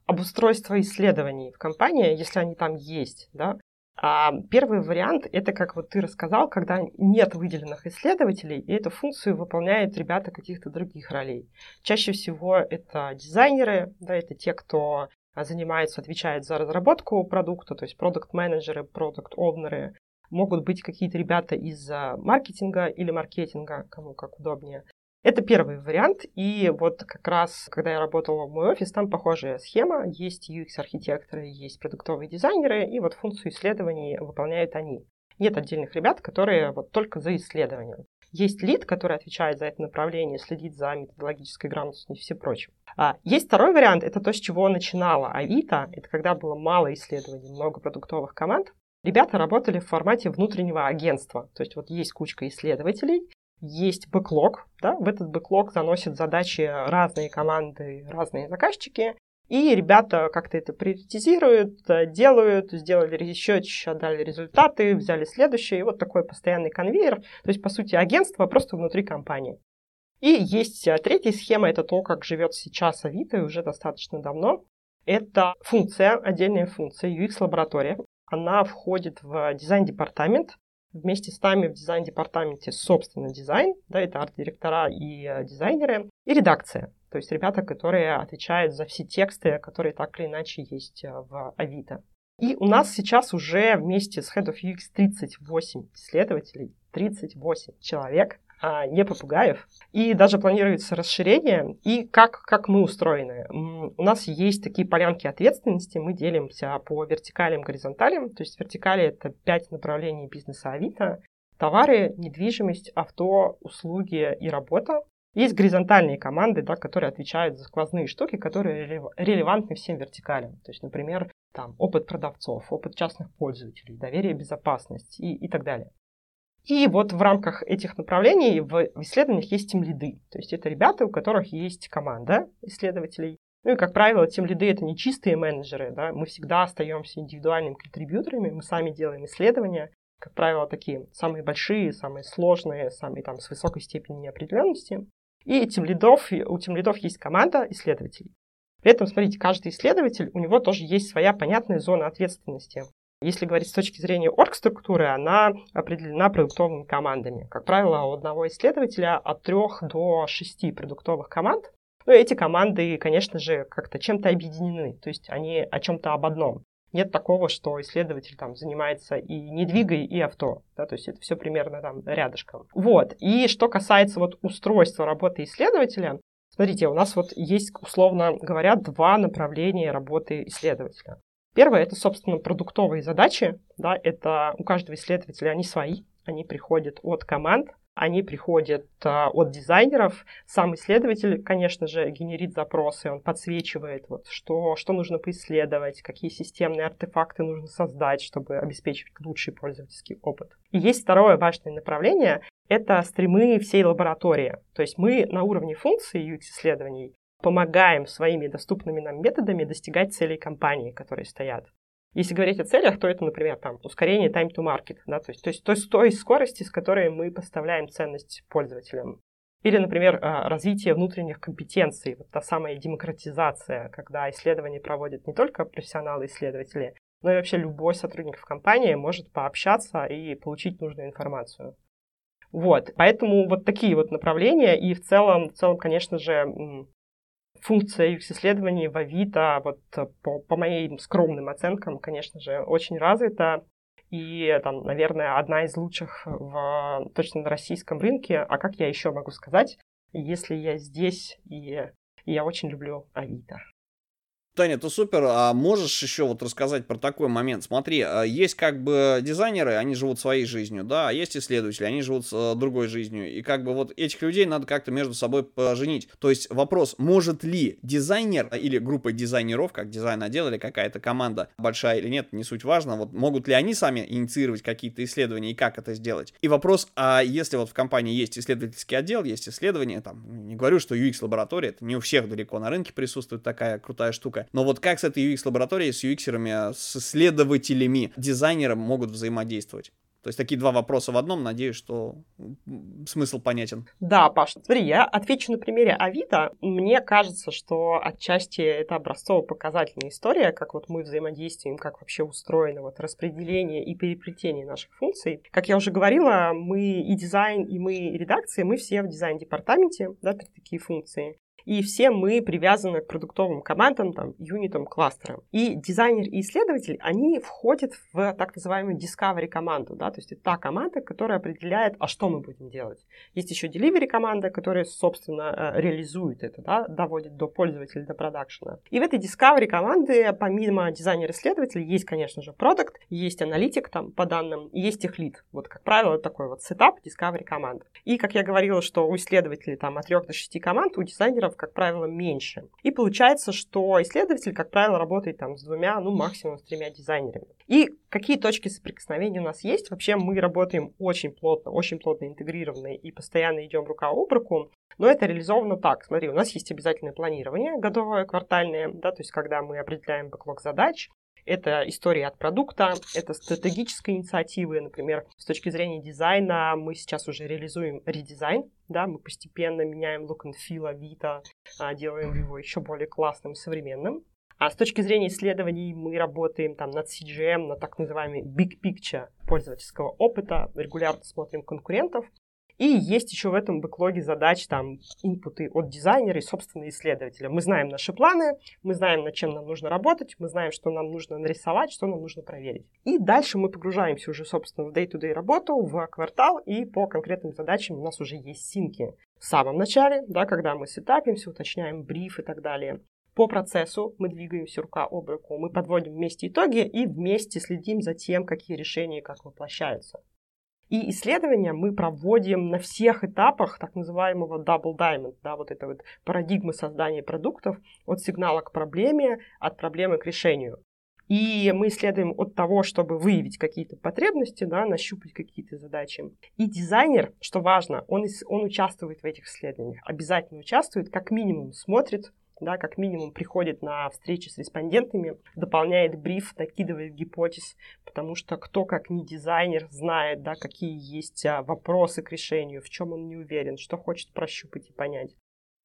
обустройства исследований в компании, если они там есть. Да? А первый вариант — это, как вот ты рассказал, когда нет выделенных исследователей, и эту функцию выполняют ребята каких-то других ролей. Чаще всего это дизайнеры, да, это те, кто занимается, отвечает за разработку продукта, то есть продукт-менеджеры, продукт-овнеры, могут быть какие-то ребята из маркетинга или маркетинга, кому как удобнее. Это первый вариант, и вот как раз, когда я работала в мой офис, там похожая схема. Есть UX-архитекторы, есть продуктовые дизайнеры, и вот функцию исследований выполняют они. Нет отдельных ребят, которые вот только за исследование. Есть лид, который отвечает за это направление, следит за методологической грамотностью и все прочим. А есть второй вариант, это то, с чего начинала Авито. Это когда было мало исследований, много продуктовых команд. Ребята работали в формате внутреннего агентства. То есть вот есть кучка исследователей, есть бэклог, да, в этот бэклог заносят задачи разные команды, разные заказчики, и ребята как-то это приоритизируют, э, делают, сделали еще, еще дали результаты, взяли следующее, и вот такой постоянный конвейер. То есть, по сути, агентство просто внутри компании. И есть э, третья схема, это то, как живет сейчас Авито, и уже достаточно давно. Это функция, отдельная функция, UX-лаборатория. Она входит в дизайн-департамент. Вместе с нами в дизайн-департаменте, собственно, дизайн, да, это арт-директора и э, дизайнеры, и редакция. То есть ребята, которые отвечают за все тексты, которые так или иначе есть э, в Авито. И у нас сейчас уже вместе с Head of UX 38 исследователей, 38 человек, а не попугаев. И даже планируется расширение. И как, как мы устроены? У нас есть такие полянки ответственности. Мы делимся по вертикалям, горизонталям. То есть вертикали — это пять направлений бизнеса Авито. Товары, недвижимость, авто, услуги и работа. Есть горизонтальные команды, да, которые отвечают за сквозные штуки, которые релевантны всем вертикалям. То есть, например, там, опыт продавцов, опыт частных пользователей, доверие, безопасность и, и так далее. И вот в рамках этих направлений в исследованиях есть тем лиды. То есть это ребята, у которых есть команда исследователей. Ну и, как правило, тем лиды это не чистые менеджеры. Да? Мы всегда остаемся индивидуальными контрибьюторами, мы сами делаем исследования. Как правило, такие самые большие, самые сложные, самые там с высокой степенью неопределенности. И тем лидов, у тем лидов есть команда исследователей. При этом, смотрите, каждый исследователь, у него тоже есть своя понятная зона ответственности. Если говорить с точки зрения оргструктуры, она определена продуктовыми командами. Как правило, у одного исследователя от трех до шести продуктовых команд. Но эти команды, конечно же, как-то чем-то объединены, то есть они о чем-то об одном. Нет такого, что исследователь там занимается и недвигой, и авто. Да, то есть это все примерно там рядышком. Вот. И что касается вот устройства работы исследователя, смотрите, у нас вот есть, условно говоря, два направления работы исследователя. Первое — это, собственно, продуктовые задачи. Да, это у каждого исследователя они свои, они приходят от команд, они приходят а, от дизайнеров. Сам исследователь, конечно же, генерит запросы, он подсвечивает, вот, что, что нужно поисследовать, какие системные артефакты нужно создать, чтобы обеспечить лучший пользовательский опыт. И есть второе важное направление — это стримы всей лаборатории. То есть мы на уровне функции UX-исследований помогаем своими доступными нам методами достигать целей компании, которые стоят. Если говорить о целях, то это, например, там, ускорение time to market, да, то есть, то есть той, той скорости, с которой мы поставляем ценность пользователям. Или, например, а, развитие внутренних компетенций, вот та самая демократизация, когда исследования проводят не только профессионалы-исследователи, но и вообще любой сотрудник в компании может пообщаться и получить нужную информацию. Вот, поэтому вот такие вот направления, и в целом, в целом, конечно же, функция UX-исследований в Авито, вот э, по, по моим скромным оценкам, конечно же, очень развита. И там, наверное, одна из лучших в точно на российском рынке. А как я еще могу сказать, если я здесь и, и я очень люблю Авито. Таня, ты супер. А можешь еще вот рассказать про такой момент? Смотри, а, есть как бы дизайнеры, они живут своей жизнью, да, а есть исследователи, они живут э, другой жизнью. И как бы вот этих людей надо как-то между собой поженить. То есть вопрос, может ли дизайнер или группа дизайнеров, как дизайн-отдел или какая-то команда, большая или нет, не суть важно, вот могут ли они сами инициировать какие-то исследования и как это сделать? И вопрос, а если вот в компании есть исследовательский отдел, есть исследования, там, не говорю, что UX-лаборатория, это не у всех далеко на рынке присутствует такая крутая штука, но вот как с этой UX-лабораторией, с UX-ерами, с исследователями, дизайнером могут взаимодействовать? То есть такие два вопроса в одном, надеюсь, что смысл понятен. Да, Паш, смотри, я отвечу на примере Авито. Мне кажется, что отчасти это образцово-показательная история, как вот мы взаимодействуем, как вообще устроено вот распределение и переплетение наших функций. Как я уже говорила, мы и дизайн, и мы и редакция, мы все в дизайн-департаменте, да, такие функции. И все мы привязаны к продуктовым командам, там, юнитам, кластерам. И дизайнер и исследователь, они входят в так называемую discovery команду, да, то есть это та команда, которая определяет, а что мы будем делать. Есть еще delivery команда, которая, собственно, э, реализует это, да, доводит до пользователя, до продакшена. И в этой discovery команды, помимо дизайнера-исследователя, есть, конечно же, продукт, есть аналитик там по данным, есть их лид. Вот, как правило, такой вот сетап discovery команды. И, как я говорила, что у исследователей там от 3 до 6 команд, у дизайнеров как правило, меньше. И получается, что исследователь, как правило, работает там с двумя, ну, максимум с тремя дизайнерами. И какие точки соприкосновения у нас есть? Вообще мы работаем очень плотно, очень плотно интегрированно и постоянно идем рука об руку. Но это реализовано так. Смотри, у нас есть обязательное планирование годовое, квартальное, да, то есть когда мы определяем бэклог задач, это история от продукта, это стратегические инициативы. Например, с точки зрения дизайна мы сейчас уже реализуем редизайн. Да, мы постепенно меняем look and feel Авито, а, делаем его еще более классным и современным. А с точки зрения исследований мы работаем там над CGM, на так называемый big picture пользовательского опыта, регулярно смотрим конкурентов, и есть еще в этом бэклоге задач, там, инпуты от дизайнера и, собственно, исследователя. Мы знаем наши планы, мы знаем, над чем нам нужно работать, мы знаем, что нам нужно нарисовать, что нам нужно проверить. И дальше мы погружаемся уже, собственно, в day-to-day работу, в квартал, и по конкретным задачам у нас уже есть синки. В самом начале, да, когда мы сетапимся, уточняем бриф и так далее. По процессу мы двигаемся рука об руку, мы подводим вместе итоги и вместе следим за тем, какие решения как воплощаются. И исследования мы проводим на всех этапах так называемого double diamond, да, вот этой вот парадигмы создания продуктов от сигнала к проблеме, от проблемы к решению. И мы исследуем от того, чтобы выявить какие-то потребности, да, нащупать какие-то задачи. И дизайнер, что важно, он, он участвует в этих исследованиях, обязательно участвует, как минимум смотрит, да, как минимум приходит на встречи с респондентами, дополняет бриф, накидывает гипотез, потому что кто, как не дизайнер, знает, да, какие есть а, вопросы к решению, в чем он не уверен, что хочет прощупать и понять.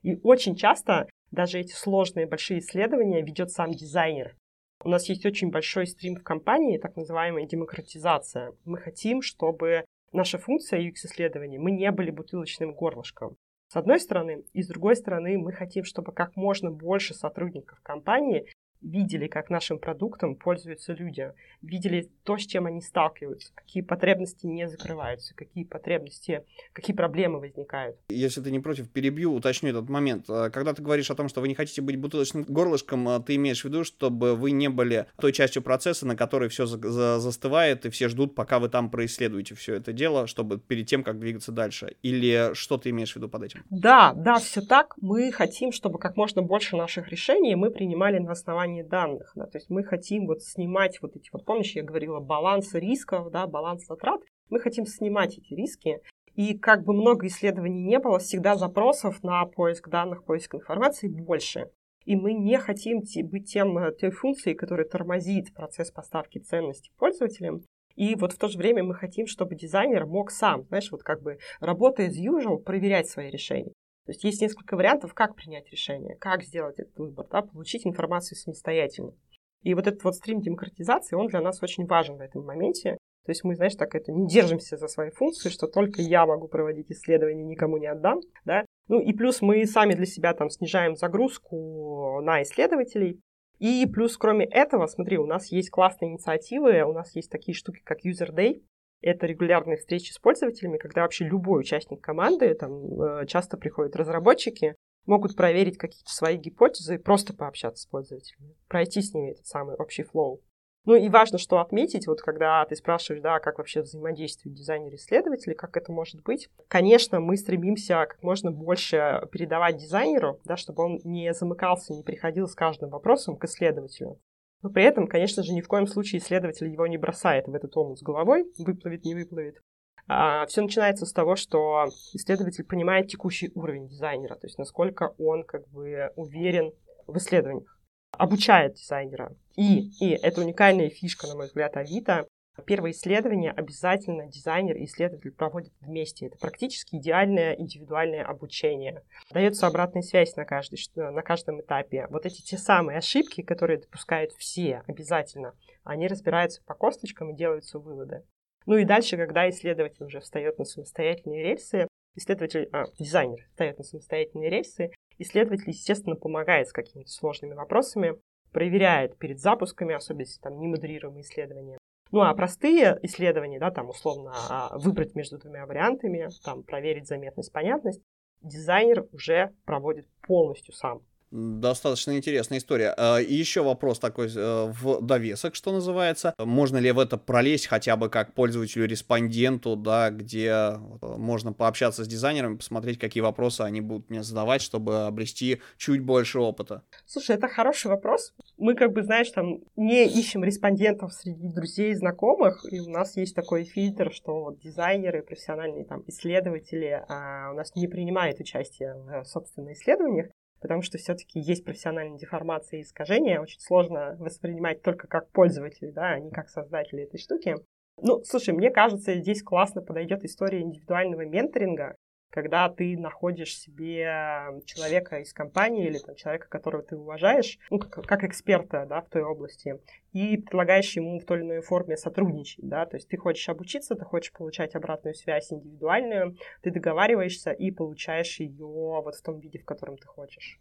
И очень часто даже эти сложные большие исследования ведет сам дизайнер. У нас есть очень большой стрим в компании, так называемая демократизация. Мы хотим, чтобы наша функция UX-исследований, мы не были бутылочным горлышком. С одной стороны, и с другой стороны, мы хотим, чтобы как можно больше сотрудников компании видели, как нашим продуктом пользуются люди, видели то, с чем они сталкиваются, какие потребности не закрываются, какие потребности, какие проблемы возникают. Если ты не против, перебью, уточню этот момент. А, когда ты говоришь о том, что вы не хотите быть бутылочным горлышком, а, ты имеешь в виду, чтобы вы не были той частью процесса, на которой все за за застывает, и все ждут, пока вы там происследуете все это дело, чтобы перед тем, как двигаться дальше? Или что ты имеешь в виду под этим? Да, да, все так. Мы хотим, чтобы как можно больше наших решений мы принимали на основании содержание данных. Да, то есть мы хотим вот снимать вот эти, вот помнишь, я говорила, баланс рисков, да, баланс затрат. Мы хотим снимать эти риски. И как бы много исследований не было, всегда запросов на поиск данных, поиск информации больше. И мы не хотим быть тем, э, той функцией, которая тормозит процесс поставки ценностей пользователям. И вот в то же время мы хотим, чтобы дизайнер мог сам, знаешь, вот как бы работая as usual, проверять свои решения. То есть есть несколько вариантов, как принять решение, как сделать этот выбор, да, получить информацию самостоятельно. И вот этот вот стрим демократизации, он для нас очень важен в этом моменте. То есть мы, знаешь, так это не держимся за свои функции, что только я могу проводить исследования, никому не отдам, да. Ну и плюс мы сами для себя там снижаем загрузку на исследователей. И плюс, кроме этого, смотри, у нас есть классные инициативы, у нас есть такие штуки, как User Day, это регулярные встречи с пользователями, когда вообще любой участник команды, там э, часто приходят разработчики, могут проверить какие-то свои гипотезы и просто пообщаться с пользователями, пройти с ними этот самый общий флоу. Ну и важно, что отметить, вот когда ты спрашиваешь, да, как вообще взаимодействуют дизайнеры-исследователи, как это может быть. Конечно, мы стремимся как можно больше передавать дизайнеру, да, чтобы он не замыкался, не приходил с каждым вопросом к исследователю. Но при этом, конечно же, ни в коем случае исследователь его не бросает в этот омут с головой, выплывет, не выплывет. А, все начинается с того, что исследователь понимает текущий уровень дизайнера, то есть насколько он как бы уверен в исследованиях, обучает дизайнера. И, и это уникальная фишка, на мой взгляд, Авито, Первое исследование обязательно дизайнер и исследователь проводят вместе. Это практически идеальное индивидуальное обучение. Дается обратная связь на, каждый, на каждом этапе. Вот эти те самые ошибки, которые допускают все обязательно, они разбираются по косточкам и делаются выводы. Ну и дальше, когда исследователь уже встает на самостоятельные рельсы, исследователь, а, дизайнер встает на самостоятельные рельсы, Исследователь, естественно, помогает с какими-то сложными вопросами, проверяет перед запусками, особенно если там не модерируемые исследования. Ну, а простые исследования, да, там условно а, выбрать между двумя вариантами, там проверить заметность, понятность, дизайнер уже проводит полностью сам. Достаточно интересная история. А, и еще вопрос такой э, в довесок, что называется. Можно ли в это пролезть хотя бы как пользователю-респонденту, да, где э, можно пообщаться с дизайнерами, посмотреть, какие вопросы они будут мне задавать, чтобы обрести чуть больше опыта? Слушай, это хороший вопрос. Мы, как бы, знаешь, там не ищем респондентов среди друзей и знакомых, и у нас есть такой фильтр, что вот дизайнеры, профессиональные там исследователи а, у нас не принимают участие в, собственно, исследованиях, потому что все-таки есть профессиональная деформация и искажения, очень сложно воспринимать только как пользователь, да, а не как создатель этой штуки. Ну, слушай, мне кажется, здесь классно подойдет история индивидуального менторинга, когда ты находишь себе человека из компании или там, человека, которого ты уважаешь, ну, как, как эксперта да, в той области, и предлагаешь ему в той или иной форме сотрудничать. Да? То есть ты хочешь обучиться, ты хочешь получать обратную связь индивидуальную, ты договариваешься и получаешь ее вот в том виде, в котором ты хочешь.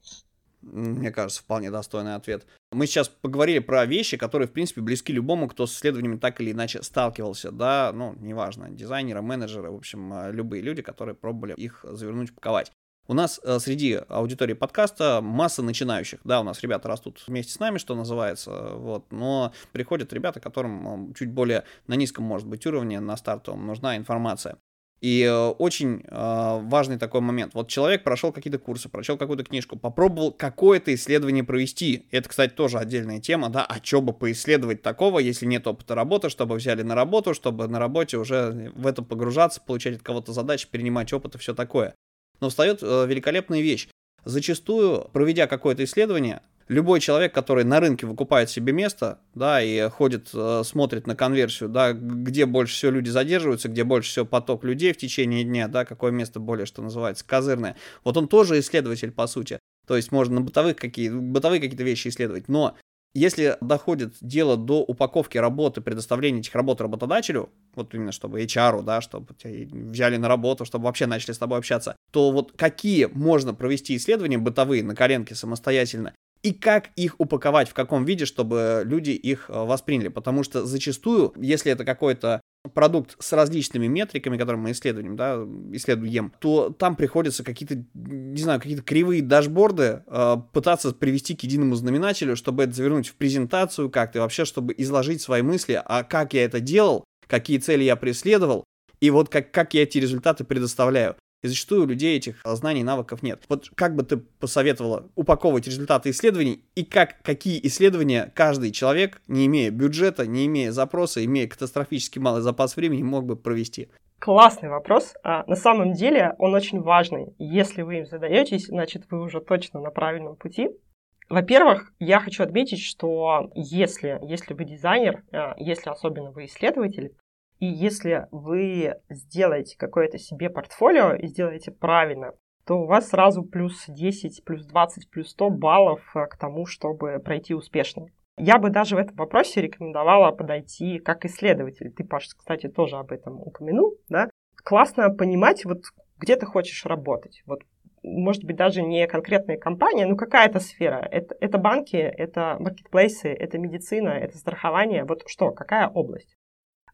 Мне кажется, вполне достойный ответ. Мы сейчас поговорили про вещи, которые, в принципе, близки любому, кто с исследованиями так или иначе сталкивался, да, ну, неважно, дизайнеры, менеджеры, в общем, э, любые люди, которые пробовали их завернуть, упаковать. У нас э, среди аудитории подкаста масса начинающих, да, у нас ребята растут вместе с нами, что называется, вот, но приходят ребята, которым чуть более на низком, может быть, уровне, на стартовом нужна информация. И э, очень э, важный такой момент. Вот человек прошел какие-то курсы, прочел какую-то книжку, попробовал какое-то исследование провести. Это, кстати, тоже отдельная тема, да, а что бы поисследовать такого, если нет опыта работы, чтобы взяли на работу, чтобы на работе уже в это погружаться, получать от кого-то задачи, перенимать опыт и все такое. Но встает э, великолепная вещь. Зачастую, проведя какое-то исследование, любой человек, который на рынке выкупает себе место, да, и ходит, э, смотрит на конверсию, да, где больше всего люди задерживаются, где больше всего поток людей в течение дня, да, какое место более, что называется, козырное. Вот он тоже исследователь, по сути. То есть можно на бытовых какие, бытовые какие-то вещи исследовать. Но если доходит дело до упаковки работы, предоставления этих работ работодателю, вот именно чтобы HR, да, чтобы тебя взяли на работу, чтобы вообще начали с тобой общаться, то вот какие можно провести исследования бытовые на коленке самостоятельно, и как их упаковать, в каком виде, чтобы люди их э, восприняли. Потому что зачастую, если это какой-то продукт с различными метриками, которые мы исследуем, да, исследуем, то там приходится какие-то, не знаю, какие-то кривые дашборды э, пытаться привести к единому знаменателю, чтобы это завернуть в презентацию как-то, вообще, чтобы изложить свои мысли, а как я это делал, какие цели я преследовал, и вот как, как я эти результаты предоставляю. И зачастую у людей этих а, знаний навыков нет. Вот как бы ты посоветовала упаковывать результаты исследований и как, какие исследования каждый человек, не имея бюджета, не имея запроса, имея катастрофически малый запас времени, мог бы провести? Классный вопрос. А, на самом деле он очень важный. Если вы им задаетесь, значит вы уже точно на правильном пути. Во-первых, я хочу отметить, что если, если вы дизайнер, а, если особенно вы исследователь, и если вы сделаете какое-то себе портфолио и сделаете правильно, то у вас сразу плюс 10, плюс 20, плюс 100 баллов э, к тому, чтобы пройти успешно. Я бы даже в этом вопросе рекомендовала подойти как исследователь. Ты, Паш, кстати, тоже об этом упомянул, да? Классно понимать, вот где ты хочешь работать. Вот может быть, даже не конкретная компания, но какая-то сфера. Это, это банки, это маркетплейсы, это медицина, это страхование. Вот что, какая область?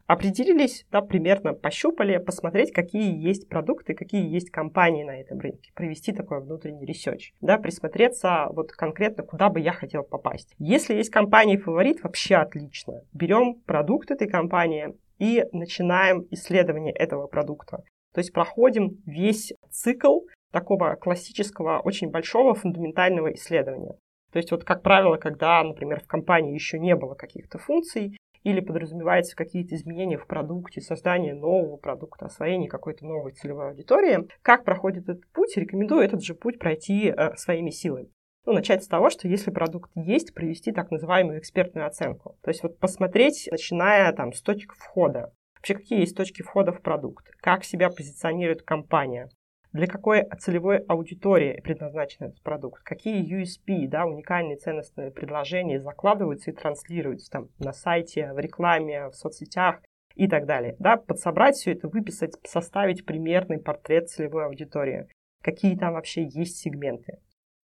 Определились, да, примерно пощупали, посмотреть, какие есть продукты, какие есть компании на этом рынке, провести такой внутренний research, да, присмотреться вот конкретно, куда бы я хотел попасть. Если есть компания фаворит, вообще отлично. Берем продукт этой компании и начинаем исследование этого продукта. То есть проходим весь цикл такого классического, очень большого фундаментального исследования. То есть вот, как правило, когда, например, в компании еще не было каких-то функций, или подразумевается какие-то изменения в продукте, создание нового продукта, освоение какой-то новой целевой аудитории. Как проходит этот путь? Рекомендую этот же путь пройти э, своими силами. Ну, начать с того, что если продукт есть, провести так называемую экспертную оценку. То есть вот посмотреть, начиная там с точек входа. Вообще, какие есть точки входа в продукт? Как себя позиционирует компания? Для какой целевой аудитории предназначен этот продукт, какие USP, да, уникальные ценностные предложения закладываются и транслируются там на сайте, в рекламе, в соцсетях и так далее. Да, подсобрать все это, выписать, составить примерный портрет целевой аудитории. Какие там вообще есть сегменты.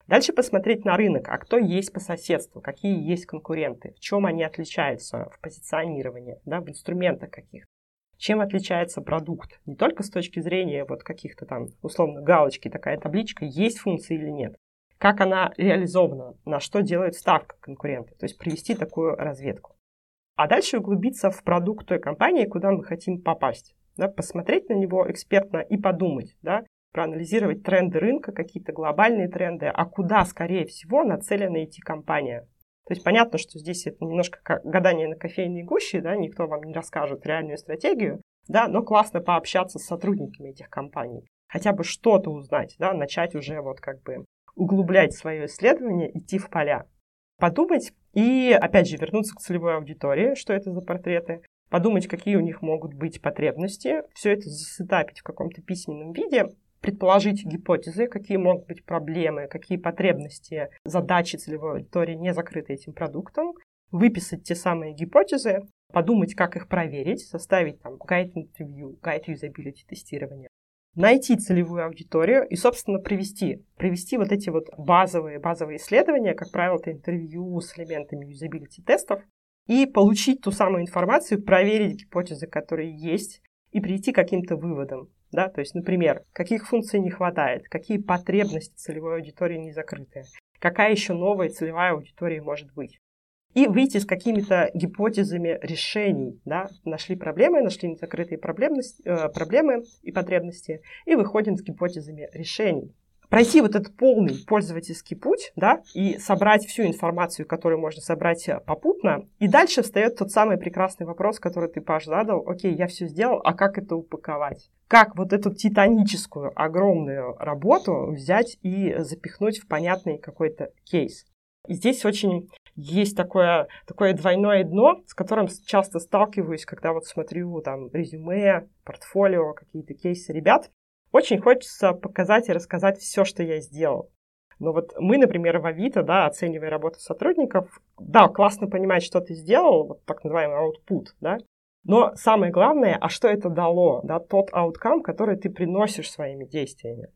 Дальше посмотреть на рынок, а кто есть по соседству, какие есть конкуренты, в чем они отличаются в позиционировании, да, в инструментах каких чем отличается продукт. Не только с точки зрения вот каких-то там, условно, галочки, такая табличка, есть функция или нет. Как она реализована, на что делает ставка конкуренты. То есть провести такую разведку. А дальше углубиться в продукт той компании, куда мы хотим попасть. Да, посмотреть на него экспертно и подумать, да, проанализировать тренды рынка, какие-то глобальные тренды, а куда, скорее всего, нацелена идти компания. То есть понятно, что здесь это немножко как гадание на кофейной гуще, да, никто вам не расскажет реальную стратегию, да, но классно пообщаться с сотрудниками этих компаний, хотя бы что-то узнать, да, начать уже вот как бы углублять свое исследование, идти в поля, подумать и, опять же, вернуться к целевой аудитории, что это за портреты, подумать, какие у них могут быть потребности, все это засетапить в каком-то письменном виде предположить гипотезы, какие могут быть проблемы, какие потребности, задачи целевой аудитории не закрыты этим продуктом, выписать те самые гипотезы, подумать, как их проверить, составить там гайд интервью, гайд юзабилити тестирования, найти целевую аудиторию и, собственно, привести, привести вот эти вот базовые, базовые исследования, как правило, это интервью с элементами юзабилити тестов, и получить ту самую информацию, проверить гипотезы, которые есть, и прийти к каким-то выводам. Да? То есть, например, каких функций не хватает, какие потребности целевой аудитории не закрыты, какая еще новая целевая аудитория может быть. И выйти с какими-то гипотезами решений. Да? Нашли проблемы, нашли незакрытые э, проблемы и потребности, и выходим с гипотезами решений пройти вот этот полный пользовательский путь, да, и собрать всю информацию, которую можно собрать э, попутно. И дальше встает тот самый прекрасный вопрос, который ты, Паш, задал. Окей, я все сделал, а как это упаковать? Как вот эту титаническую, огромную работу взять и запихнуть в понятный какой-то кейс? И здесь очень есть такое, такое двойное дно, с которым часто сталкиваюсь, когда вот смотрю там резюме, портфолио, какие-то кейсы ребят. Очень хочется показать и рассказать все, что я сделал. Но вот мы, например, в Авито, да, оценивая работу сотрудников, да, классно понимать, что ты сделал, вот так называемый output, да, но самое главное, а что это дало, да, тот outcome, который ты приносишь своими действиями.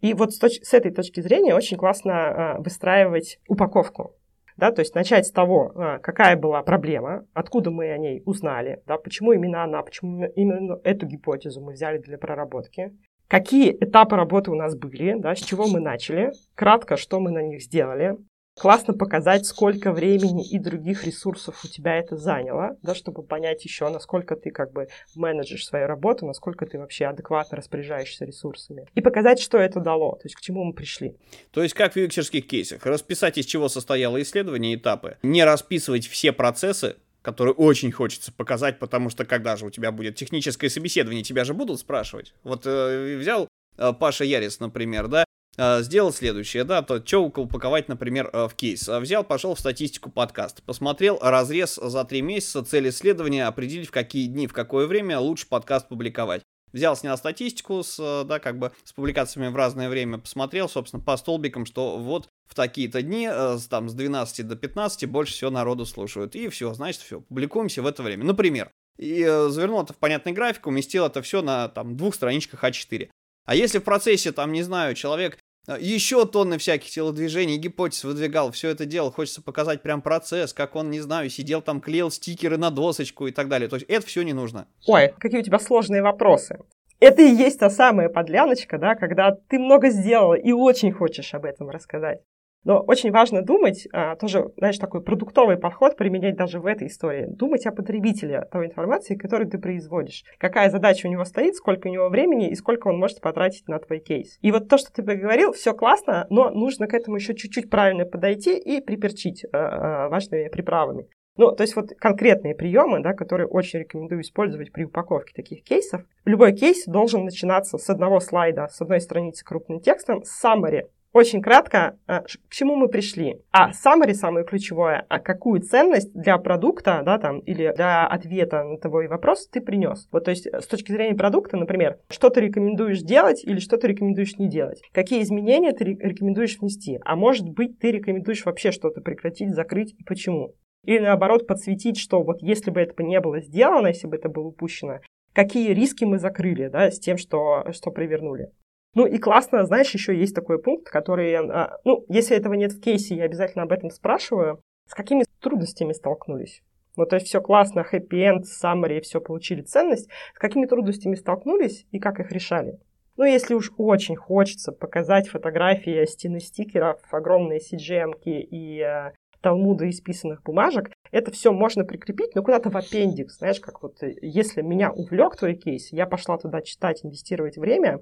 И вот с, точ- с этой точки зрения очень классно а, выстраивать упаковку. Да, то есть начать с того, а, какая была проблема, откуда мы о ней узнали, да, почему именно она, почему именно эту гипотезу мы взяли для проработки, какие этапы работы у нас были, да, с чего мы начали, кратко, что мы на них сделали. Классно показать, сколько времени и других ресурсов у тебя это заняло, да, чтобы понять еще, насколько ты как бы менеджишь свою работу, насколько ты вообще адекватно распоряжаешься ресурсами. И показать, что это дало, то есть к чему мы пришли. То есть как в юксерских кейсах. Расписать, из чего состояло исследование, этапы. Не расписывать все процессы, который очень хочется показать, потому что когда же у тебя будет техническое собеседование, тебя же будут спрашивать. Вот э, взял э, Паша Ярис, например, да, э, сделал следующее, да, то что упаковать, например, э, в кейс. Взял, пошел в статистику подкаст, посмотрел разрез за три месяца, цель исследования, определить, в какие дни, в какое время лучше подкаст публиковать. Взял, снял статистику с, э, да, как бы с публикациями в разное время, посмотрел, собственно, по столбикам, что вот в такие-то дни, э, там, с 12 до 15 больше всего народу слушают. И все, значит, все, публикуемся в это время. Например, и э, завернул это в понятный график, уместил это все на, там, двух страничках А4. А если в процессе, там, не знаю, человек э, еще тонны всяких телодвижений, гипотез выдвигал, все это дело, хочется показать прям процесс, как он, не знаю, сидел там, клеил стикеры на досочку и так далее. То есть это все не нужно. Ой, какие у тебя сложные вопросы. Это и есть та самая подляночка, да, когда ты много сделала и очень хочешь об этом рассказать. Но очень важно думать, а, тоже, знаешь, такой продуктовый подход применять даже в этой истории. Думать о потребителе той информации, которую ты производишь. Какая задача у него стоит, сколько у него времени и сколько он может потратить на твой кейс. И вот то, что ты поговорил, все классно, но нужно к этому еще чуть-чуть правильно подойти и приперчить э, э, важными приправами. Ну, то есть вот конкретные приемы, да, которые очень рекомендую использовать при упаковке таких кейсов. Любой кейс должен начинаться с одного слайда, с одной страницы крупным текстом, с summary очень кратко, э, к чему мы пришли. А summary самое ключевое, а какую ценность для продукта, да, там, или для ответа на твой вопрос ты принес. Вот, то есть, с точки зрения продукта, например, что ты рекомендуешь делать или что ты рекомендуешь не делать. Какие изменения ты рекомендуешь внести. А может быть, ты рекомендуешь вообще что-то прекратить, закрыть и почему. Или наоборот, подсветить, что вот если бы это не было сделано, если бы это было упущено, какие риски мы закрыли, да, с тем, что, что провернули. Ну и классно, знаешь, еще есть такой пункт, который, а, ну, если этого нет в кейсе, я обязательно об этом спрашиваю. С какими трудностями столкнулись? Ну, то есть все классно, хэппи-энд, summary, все получили ценность. С какими трудностями столкнулись и как их решали? Ну, если уж очень хочется показать фотографии стены стикеров, огромные CGM и э, талмуды исписанных бумажек, это все можно прикрепить, но куда-то в аппендикс, знаешь, как вот, э, если меня увлек твой кейс, я пошла туда читать, инвестировать время,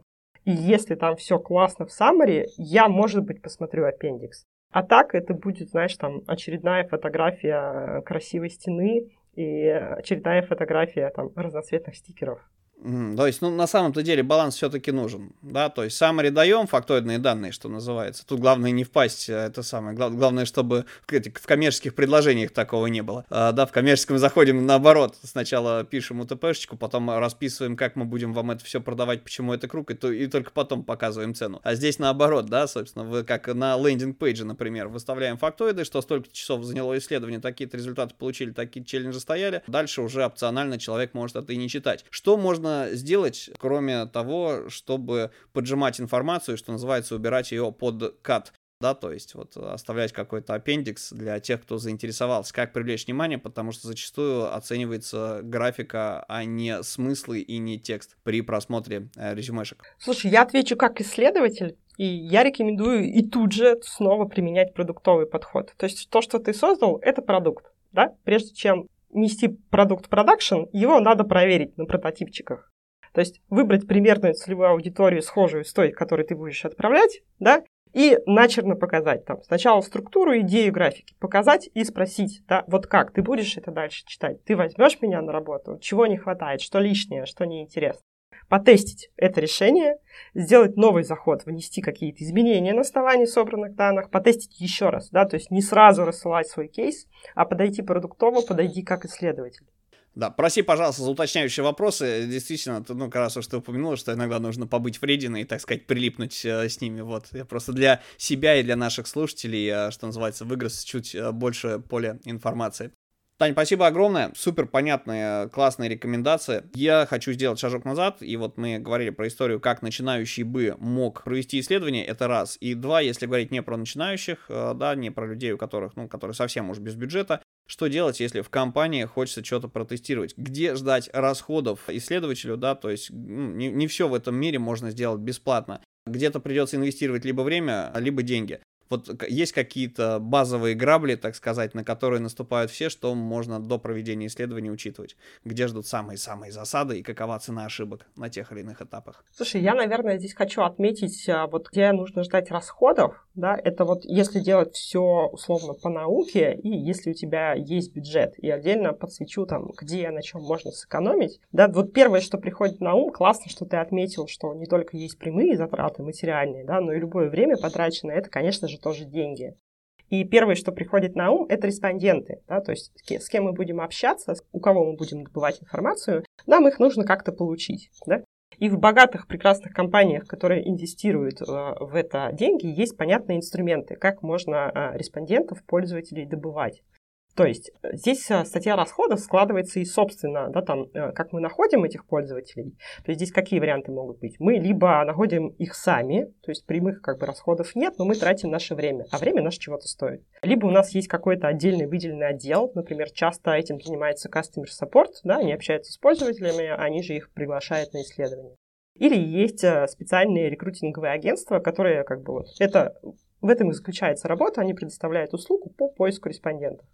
и если там все классно в summary, я, может быть, посмотрю аппендикс. А так это будет, знаешь, там очередная фотография красивой стены и очередная фотография там разноцветных стикеров. То есть, ну, на самом-то деле баланс все-таки нужен, да, то есть summary даем, фактоидные данные, что называется. Тут главное не впасть, э, это самое, гла- главное, чтобы в коммерческих предложениях такого не было. А, да, в коммерческом заходим наоборот, сначала пишем УТПшечку, потом расписываем, как мы будем вам это все продавать, почему это круг, и, то, и только потом показываем цену. А здесь наоборот, да, собственно, вы как на лендинг-пейдже, например, выставляем фактоиды, что столько часов заняло исследование, такие-то результаты получили, такие челленджи стояли, дальше уже опционально человек может это и не читать. Что можно можно сделать, кроме того, чтобы поджимать информацию, что называется, убирать ее под кат? да, то есть вот оставлять какой-то аппендикс для тех, кто заинтересовался, как привлечь внимание, потому что зачастую оценивается графика, а не смыслы и не текст при просмотре э, резюмешек. Слушай, я отвечу как исследователь, и я рекомендую и тут же снова применять продуктовый подход. То есть то, что ты создал, это продукт, да, прежде чем нести продукт в продакшн, его надо проверить на прототипчиках. То есть выбрать примерную целевую аудиторию, схожую с той, которой ты будешь отправлять, да, и начерно показать там. Сначала структуру, идею, графики, показать и спросить, да, вот как, ты будешь это дальше читать, ты возьмешь меня на работу, чего не хватает, что лишнее, что неинтересно потестить это решение, сделать новый заход, внести какие-то изменения на основании собранных данных, потестить еще раз, да, то есть не сразу рассылать свой кейс, а подойти продуктово, подойди как исследователь. Да, проси, пожалуйста, за уточняющие вопросы. Действительно, ну, как раз уж ты упомянула, что иногда нужно побыть врединой и, так сказать, прилипнуть э, с ними. Вот, я просто для себя и для наших слушателей, э, что называется, выгрыз чуть э, больше поля информации. Тань, спасибо огромное. Супер понятные, классные рекомендации. Я хочу сделать шажок назад. И вот мы говорили про историю, как начинающий бы мог провести исследование. Это раз. И два, если говорить не про начинающих, э, да, не про людей, у которых, ну, которые совсем уж без бюджета, что делать, если в компании хочется что-то протестировать? Где ждать расходов исследователю, да, то есть ну, не, не все в этом мире можно сделать бесплатно. Где-то придется инвестировать либо время, либо деньги вот есть какие-то базовые грабли, так сказать, на которые наступают все, что можно до проведения исследований учитывать, где ждут самые-самые засады и какова цена ошибок на тех или иных этапах. Слушай, я, наверное, здесь хочу отметить, а, вот где нужно ждать расходов, да, это вот если делать все условно по науке, и если у тебя есть бюджет, и отдельно подсвечу там, где, на чем можно сэкономить, да, вот первое, что приходит на ум, классно, что ты отметил, что не только есть прямые затраты материальные, да, но и любое время потраченное, это, конечно же, тоже деньги. И первое, что приходит на ум, это респонденты, да, то есть с кем мы будем общаться, у кого мы будем добывать информацию, нам их нужно как-то получить, да. И в богатых, прекрасных компаниях, которые инвестируют э, в это деньги, есть понятные инструменты, как можно э, респондентов, пользователей добывать. То есть э, здесь э, статья расходов складывается и собственно, да, там, э, как мы находим этих пользователей. То есть здесь какие варианты могут быть? Мы либо находим их сами, то есть прямых как бы расходов нет, но мы тратим наше время, а время наше чего-то стоит. Либо у нас есть какой-то отдельный выделенный отдел, например, часто этим занимается customer support, да, они общаются с пользователями, они же их приглашают на исследование. Или есть специальные рекрутинговые агентства, которые как бы вот это в этом и заключается работа, они предоставляют услугу по поиску респондентов.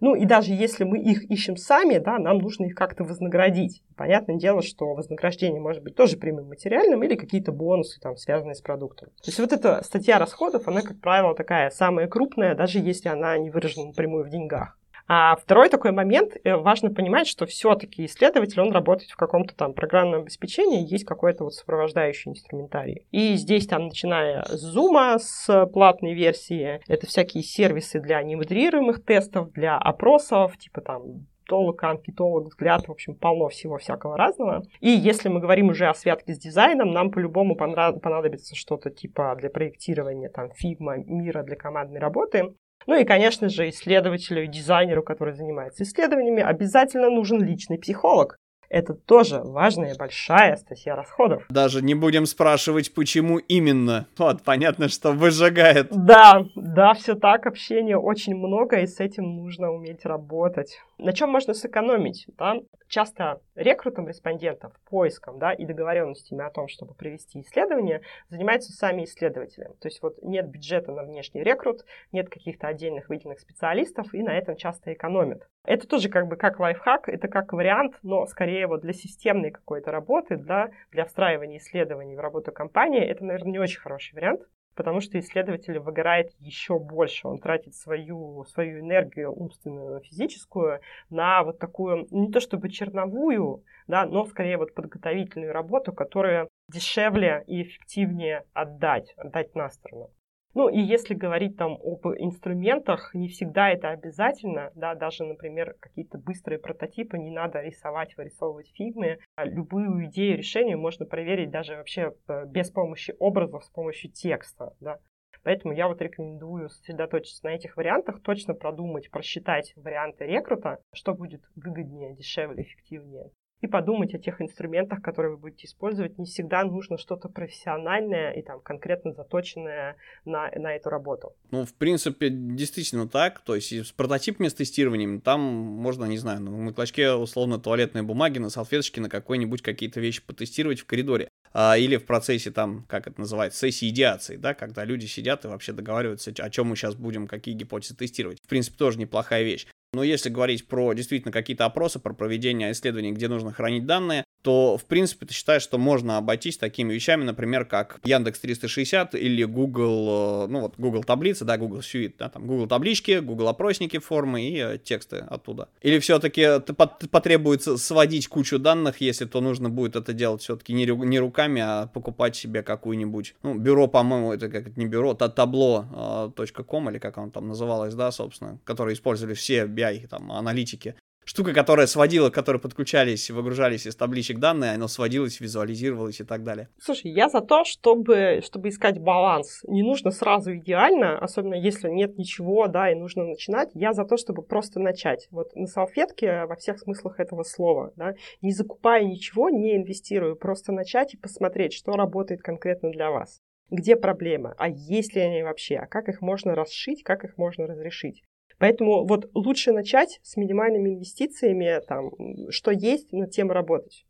Ну и даже если мы их ищем сами, да, нам нужно их как-то вознаградить. Понятное дело, что вознаграждение может быть тоже прямым материальным или какие-то бонусы, там, связанные с продуктом. То есть вот эта статья расходов, она, как правило, такая самая крупная, даже если она не выражена напрямую в деньгах. А второй такой момент, э, важно понимать, что все-таки исследователь, он работает в каком-то там программном обеспечении, есть какой-то вот сопровождающий инструментарий. И здесь там, начиная с Zoom, с платной версии, это всякие сервисы для немодерируемых тестов, для опросов, типа там толок, анкетолог, взгляд, в общем, полно всего всякого разного. И если мы говорим уже о связке с дизайном, нам по-любому понадобится что-то типа для проектирования, там, Figma, мира для командной работы. Ну и, конечно же, исследователю и дизайнеру, который занимается исследованиями, обязательно нужен личный психолог. Это тоже важная большая статья расходов. Даже не будем спрашивать, почему именно. Вот, понятно, что выжигает. Да, да, все так, общения очень много, и с этим нужно уметь работать. На чем можно сэкономить? Да? Часто рекрутом респондентов, поиском да, и договоренностями о том, чтобы провести исследование, занимаются сами исследователи. То есть вот нет бюджета на внешний рекрут, нет каких-то отдельных выделенных специалистов, и на этом часто экономят. Это тоже как бы как лайфхак, это как вариант, но скорее вот для системной какой-то работы, для, для встраивания исследований в работу компании, это, наверное, не очень хороший вариант потому что исследователь выгорает еще больше. Он тратит свою, свою энергию умственную, физическую на вот такую, не то чтобы черновую, да, но скорее вот подготовительную работу, которая дешевле и эффективнее отдать, отдать на сторону. Ну и если говорить там об инструментах, не всегда это обязательно, да, даже, например, какие-то быстрые прототипы не надо рисовать, вырисовывать в фигме. А любую идею решения можно проверить даже вообще э, без помощи образов, с помощью текста, да. Поэтому я вот рекомендую сосредоточиться на этих вариантах, точно продумать, просчитать варианты рекрута, что будет выгоднее, дешевле, эффективнее и подумать о тех инструментах, которые вы будете использовать. Не всегда нужно что-то профессиональное и там конкретно заточенное на, на эту работу. Ну, в принципе, действительно так. То есть с прототипами, с тестированием, там можно, не знаю, на клочке условно туалетной бумаги, на салфеточке, на какой-нибудь какие-то вещи потестировать в коридоре. А, или в процессе там, как это называется, сессии идеации, да, когда люди сидят и вообще договариваются, о чем мы сейчас будем, какие гипотезы тестировать. В принципе, тоже неплохая вещь. Но если говорить про действительно какие-то опросы, про проведение исследований, где нужно хранить данные, то, в принципе, ты считаешь, что можно обойтись такими вещами, например, как Яндекс 360 или Google, э, ну вот Google таблицы, да, Google Suite, да, там Google таблички, Google опросники, формы и э, тексты оттуда. Или все-таки потребуется сводить кучу данных, если то нужно будет это делать все-таки не, не руками, а покупать себе какую-нибудь, ну, бюро, по-моему, это как не бюро, табло.com э, или как оно там называлось, да, собственно, которые использовали все BI, там, аналитики штука, которая сводила, которые подключались, выгружались из табличек данные, оно сводилось, визуализировалось и так далее. Слушай, я за то, чтобы, чтобы искать баланс. Не нужно сразу идеально, особенно если нет ничего, да, и нужно начинать. Я за то, чтобы просто начать. Вот на салфетке во всех смыслах этого слова, да, не закупая ничего, не инвестируя, просто начать и посмотреть, что работает конкретно для вас. Где проблемы? А есть ли они вообще? А как их можно расшить? Как их можно разрешить? Поэтому вот лучше начать с минимальными инвестициями, там, что есть, над тем работать.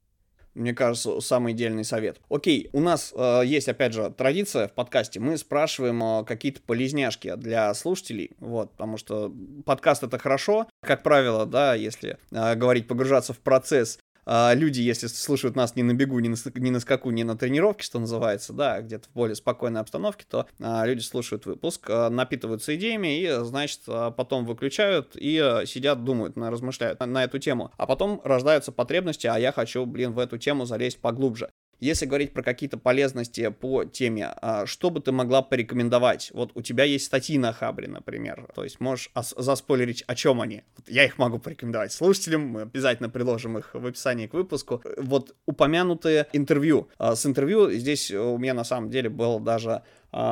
Мне кажется, самый идеальный совет. Окей, у нас э, есть, опять же, традиция в подкасте. Мы спрашиваем э, какие-то полезняшки для слушателей, вот, потому что подкаст это хорошо, как правило, да, если э, говорить, погружаться в процесс, люди, если слушают нас не на бегу, не на, не на скаку, не на тренировке, что называется, да, где-то в более спокойной обстановке, то а, люди слушают выпуск, а, напитываются идеями и, значит, а, потом выключают и а, сидят, думают, размышляют на эту тему. А потом рождаются потребности, а я хочу, блин, в эту тему залезть поглубже. Если говорить про какие-то полезности по теме, а, что бы ты могла порекомендовать? Вот у тебя есть статьи на Хабре, например, то есть можешь заспойлерить, о чем они. Вот я их могу порекомендовать слушателям, мы обязательно приложим их в описании к выпуску. Вот упомянутые интервью. А, с интервью здесь у меня на самом деле было даже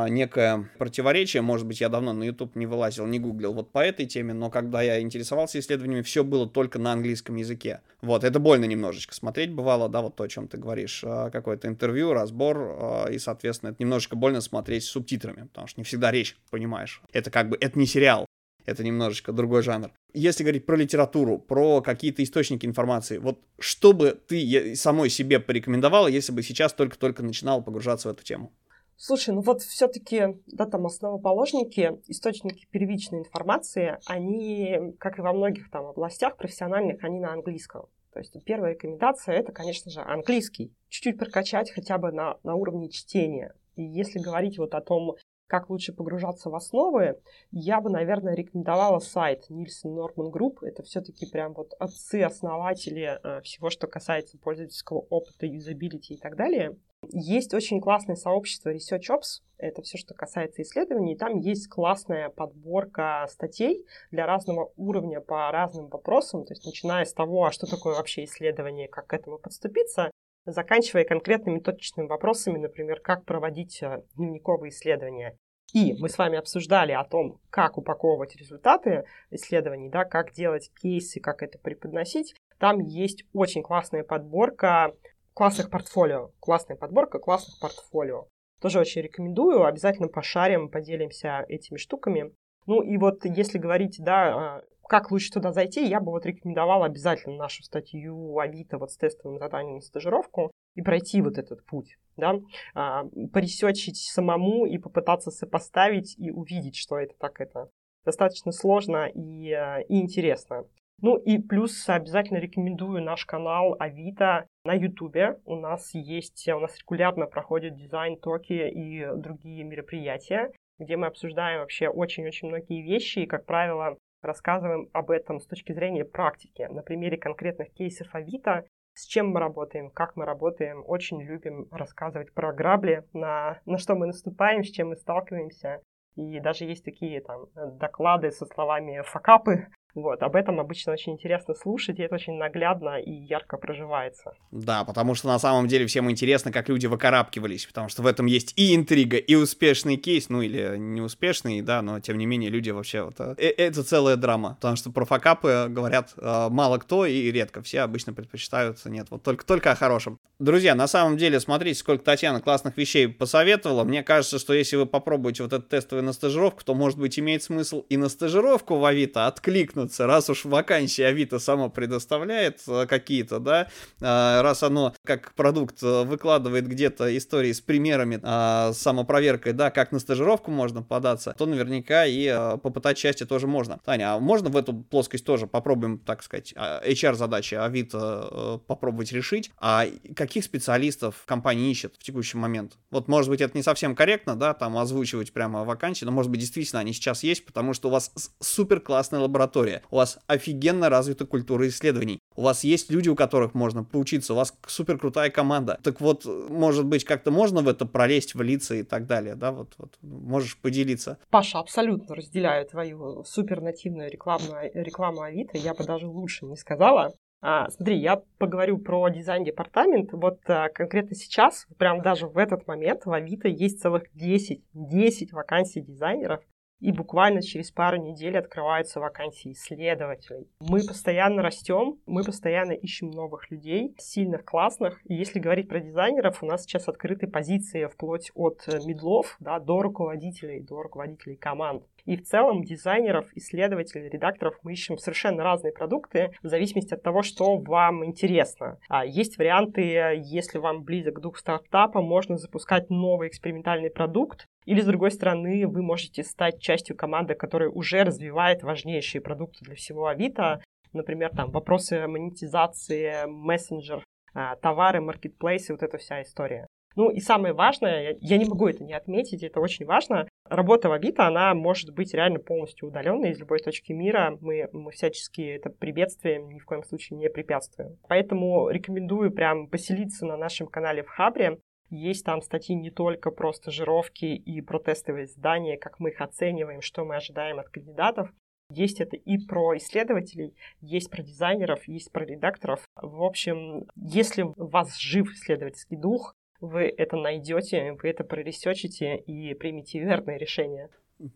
некое противоречие. Может быть, я давно на YouTube не вылазил, не гуглил вот по этой теме, но когда я интересовался исследованиями, все было только на английском языке. Вот, это больно немножечко смотреть бывало, да, вот то, о чем ты говоришь, а, какое-то интервью, разбор, а, и, соответственно, это немножечко больно смотреть с субтитрами, потому что не всегда речь понимаешь. Это как бы, это не сериал, это немножечко другой жанр. Если говорить про литературу, про какие-то источники информации, вот что бы ты самой себе порекомендовала, если бы сейчас только-только начинала погружаться в эту тему? Слушай, ну вот все-таки, да, там основоположники, источники первичной информации, они, как и во многих там областях профессиональных, они на английском. То есть первая рекомендация это, конечно же, английский. Чуть-чуть прокачать хотя бы на, на уровне чтения. И если говорить вот о том, как лучше погружаться в основы, я бы, наверное, рекомендовала сайт Nielsen Norman Group. Это все-таки прям вот отцы-основатели э, всего, что касается пользовательского опыта, юзабилити и так далее. Есть очень классное сообщество Research Ops, это все, что касается исследований. Там есть классная подборка статей для разного уровня по разным вопросам, то есть начиная с того, а что такое вообще исследование, как к этому подступиться, заканчивая конкретными точечными вопросами, например, как проводить э, дневниковые исследования. И мы с вами обсуждали о том, как упаковывать результаты исследований, да, как делать кейсы, как это преподносить. там есть очень классная подборка классных портфолио. Классная подборка классных портфолио. Тоже очень рекомендую. Обязательно пошарим, поделимся этими штуками. Ну и вот если говорить, да, а, как лучше туда зайти, я бы вот рекомендовала обязательно нашу статью Авито вот с тестовым заданием на стажировку и пройти вот этот путь, да, а, поресечить самому и попытаться сопоставить и увидеть, что это так это достаточно сложно и, а, и интересно. Ну и плюс обязательно рекомендую наш канал Авито на Ютубе. У нас есть, у нас регулярно проходят дизайн-токи и другие мероприятия, где мы обсуждаем вообще очень-очень многие вещи и, как правило, рассказываем об этом с точки зрения практики, на примере конкретных кейсов Авито, с чем мы работаем, как мы работаем. Очень любим рассказывать про грабли, на, на что мы наступаем, с чем мы сталкиваемся. И даже есть такие там доклады со словами «факапы», вот, об этом обычно очень интересно слушать, и это очень наглядно и ярко проживается. Да, потому что на самом деле всем интересно, как люди выкарабкивались, потому что в этом есть и интрига, и успешный кейс, ну или неуспешный, да, но тем не менее люди вообще вот... Э, э, это целая драма, потому что про факапы говорят э, мало кто и редко, все обычно предпочитают, нет, вот только, только о хорошем. Друзья, на самом деле, смотрите, сколько Татьяна классных вещей посоветовала, мне кажется, что если вы попробуете вот этот тестовый на стажировку, то, может быть, имеет смысл и на стажировку в Авито откликнуться, выдвинуться, раз уж вакансии Авито само предоставляет э, какие-то, да, а, раз оно как продукт э, выкладывает где-то истории с примерами, а, самопроверкой, да, как на стажировку можно податься, то наверняка и э, попытать счастье тоже можно. Таня, а можно в эту плоскость тоже попробуем, так сказать, HR-задачи Авито попробовать решить? А каких специалистов компания ищет в текущий момент? Вот, может быть, это не совсем корректно, да, там озвучивать прямо вакансии, но, может быть, действительно они сейчас есть, потому что у вас супер классная лаборатория, история, у вас офигенно развита культура исследований, у вас есть люди, у которых можно поучиться, у вас супер крутая команда. Так вот, может быть, как-то можно в это пролезть, влиться и так далее, да, вот, вот можешь поделиться. Паша, абсолютно разделяю твою супер нативную рекламную, рекламу Авито, я бы даже лучше не сказала. А, смотри, я поговорю про дизайн-департамент. Вот а, конкретно сейчас, прям даже в этот момент в Авито есть целых 10, 10 вакансий дизайнеров и буквально через пару недель открываются вакансии исследователей. Мы постоянно растем, мы постоянно ищем новых людей, сильных, классных. И если говорить про дизайнеров, у нас сейчас открыты позиции вплоть от э, медлов да, до руководителей, до руководителей команд. И в целом дизайнеров, исследователей, редакторов мы ищем совершенно разные продукты в зависимости от того, что вам интересно. А есть варианты, если вам близок дух стартапа, можно запускать новый экспериментальный продукт, или, с другой стороны, вы можете стать частью команды, которая уже развивает важнейшие продукты для всего Авито. Например, там вопросы монетизации, мессенджер, а, товары, маркетплейсы, вот эта вся история. Ну и самое важное, я не могу это не отметить, это очень важно, работа в Авито, она может быть реально полностью удаленной из любой точки мира. Мы, мы всячески это приветствуем, ни в коем случае не препятствуем. Поэтому рекомендую прям поселиться на нашем канале в Хабре. Есть там статьи не только про стажировки и про тестовые задания, как мы их оцениваем, что мы ожидаем от кандидатов. Есть это и про исследователей, есть про дизайнеров, есть про редакторов. В общем, если у вас жив исследовательский дух, вы это найдете, вы это проресечите и примете верное решение.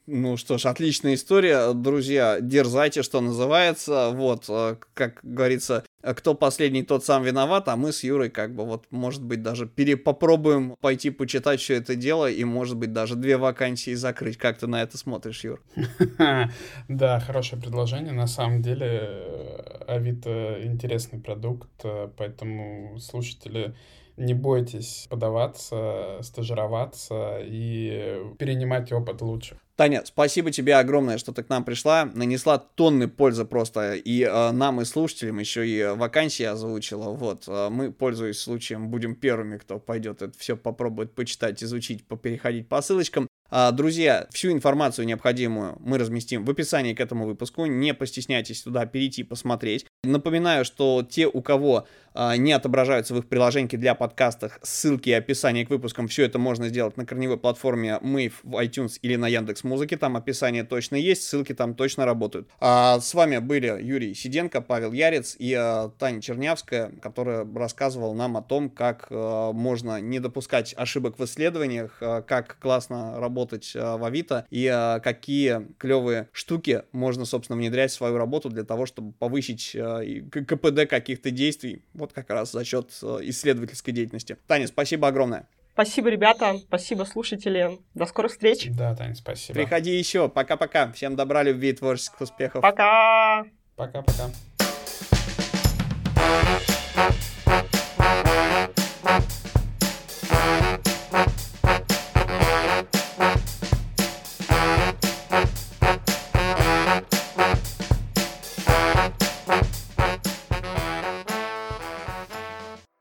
Ну что ж, отличная история, друзья, дерзайте, что называется, вот, э, как говорится, кто последний, тот сам виноват, а мы с Юрой как бы вот, может быть, даже перепопробуем пойти почитать все это дело и, может быть, даже две вакансии закрыть. Как ты на это смотришь, Юр? Да, хорошее предложение. На самом деле, э, Авито интересный продукт, э, поэтому слушатели не бойтесь подаваться, стажироваться и перенимать опыт лучше. Таня, спасибо тебе огромное, что ты к нам пришла. Нанесла тонны пользы просто и э, нам, и слушателям, еще и вакансии озвучила. Вот, э, мы, пользуясь случаем, будем первыми, кто пойдет это все попробует почитать, изучить, попереходить по ссылочкам. А, друзья, всю информацию необходимую мы разместим в описании к этому выпуску. Не постесняйтесь туда перейти посмотреть. Напоминаю, что те, у кого не отображаются в их приложении для подкастов. Ссылки и описание к выпускам, все это можно сделать на корневой платформе мы в iTunes или на Яндекс Музыке. Там описание точно есть, ссылки там точно работают. А с вами были Юрий Сиденко, Павел Ярец и а, Таня Чернявская, которая рассказывала нам о том, как а, можно не допускать ошибок в исследованиях, а, как классно работать а, в Авито и а, какие клевые штуки можно, собственно, внедрять в свою работу для того, чтобы повысить а, КПД каких-то действий. Вот как раз за счет а, исследовательской деятельности. Таня, спасибо огромное. Спасибо, ребята. Спасибо, слушатели. До скорых встреч. Да, Таня, спасибо. Приходи еще. Пока-пока. Всем добра, любви и творческих успехов. Пока. Пока-пока.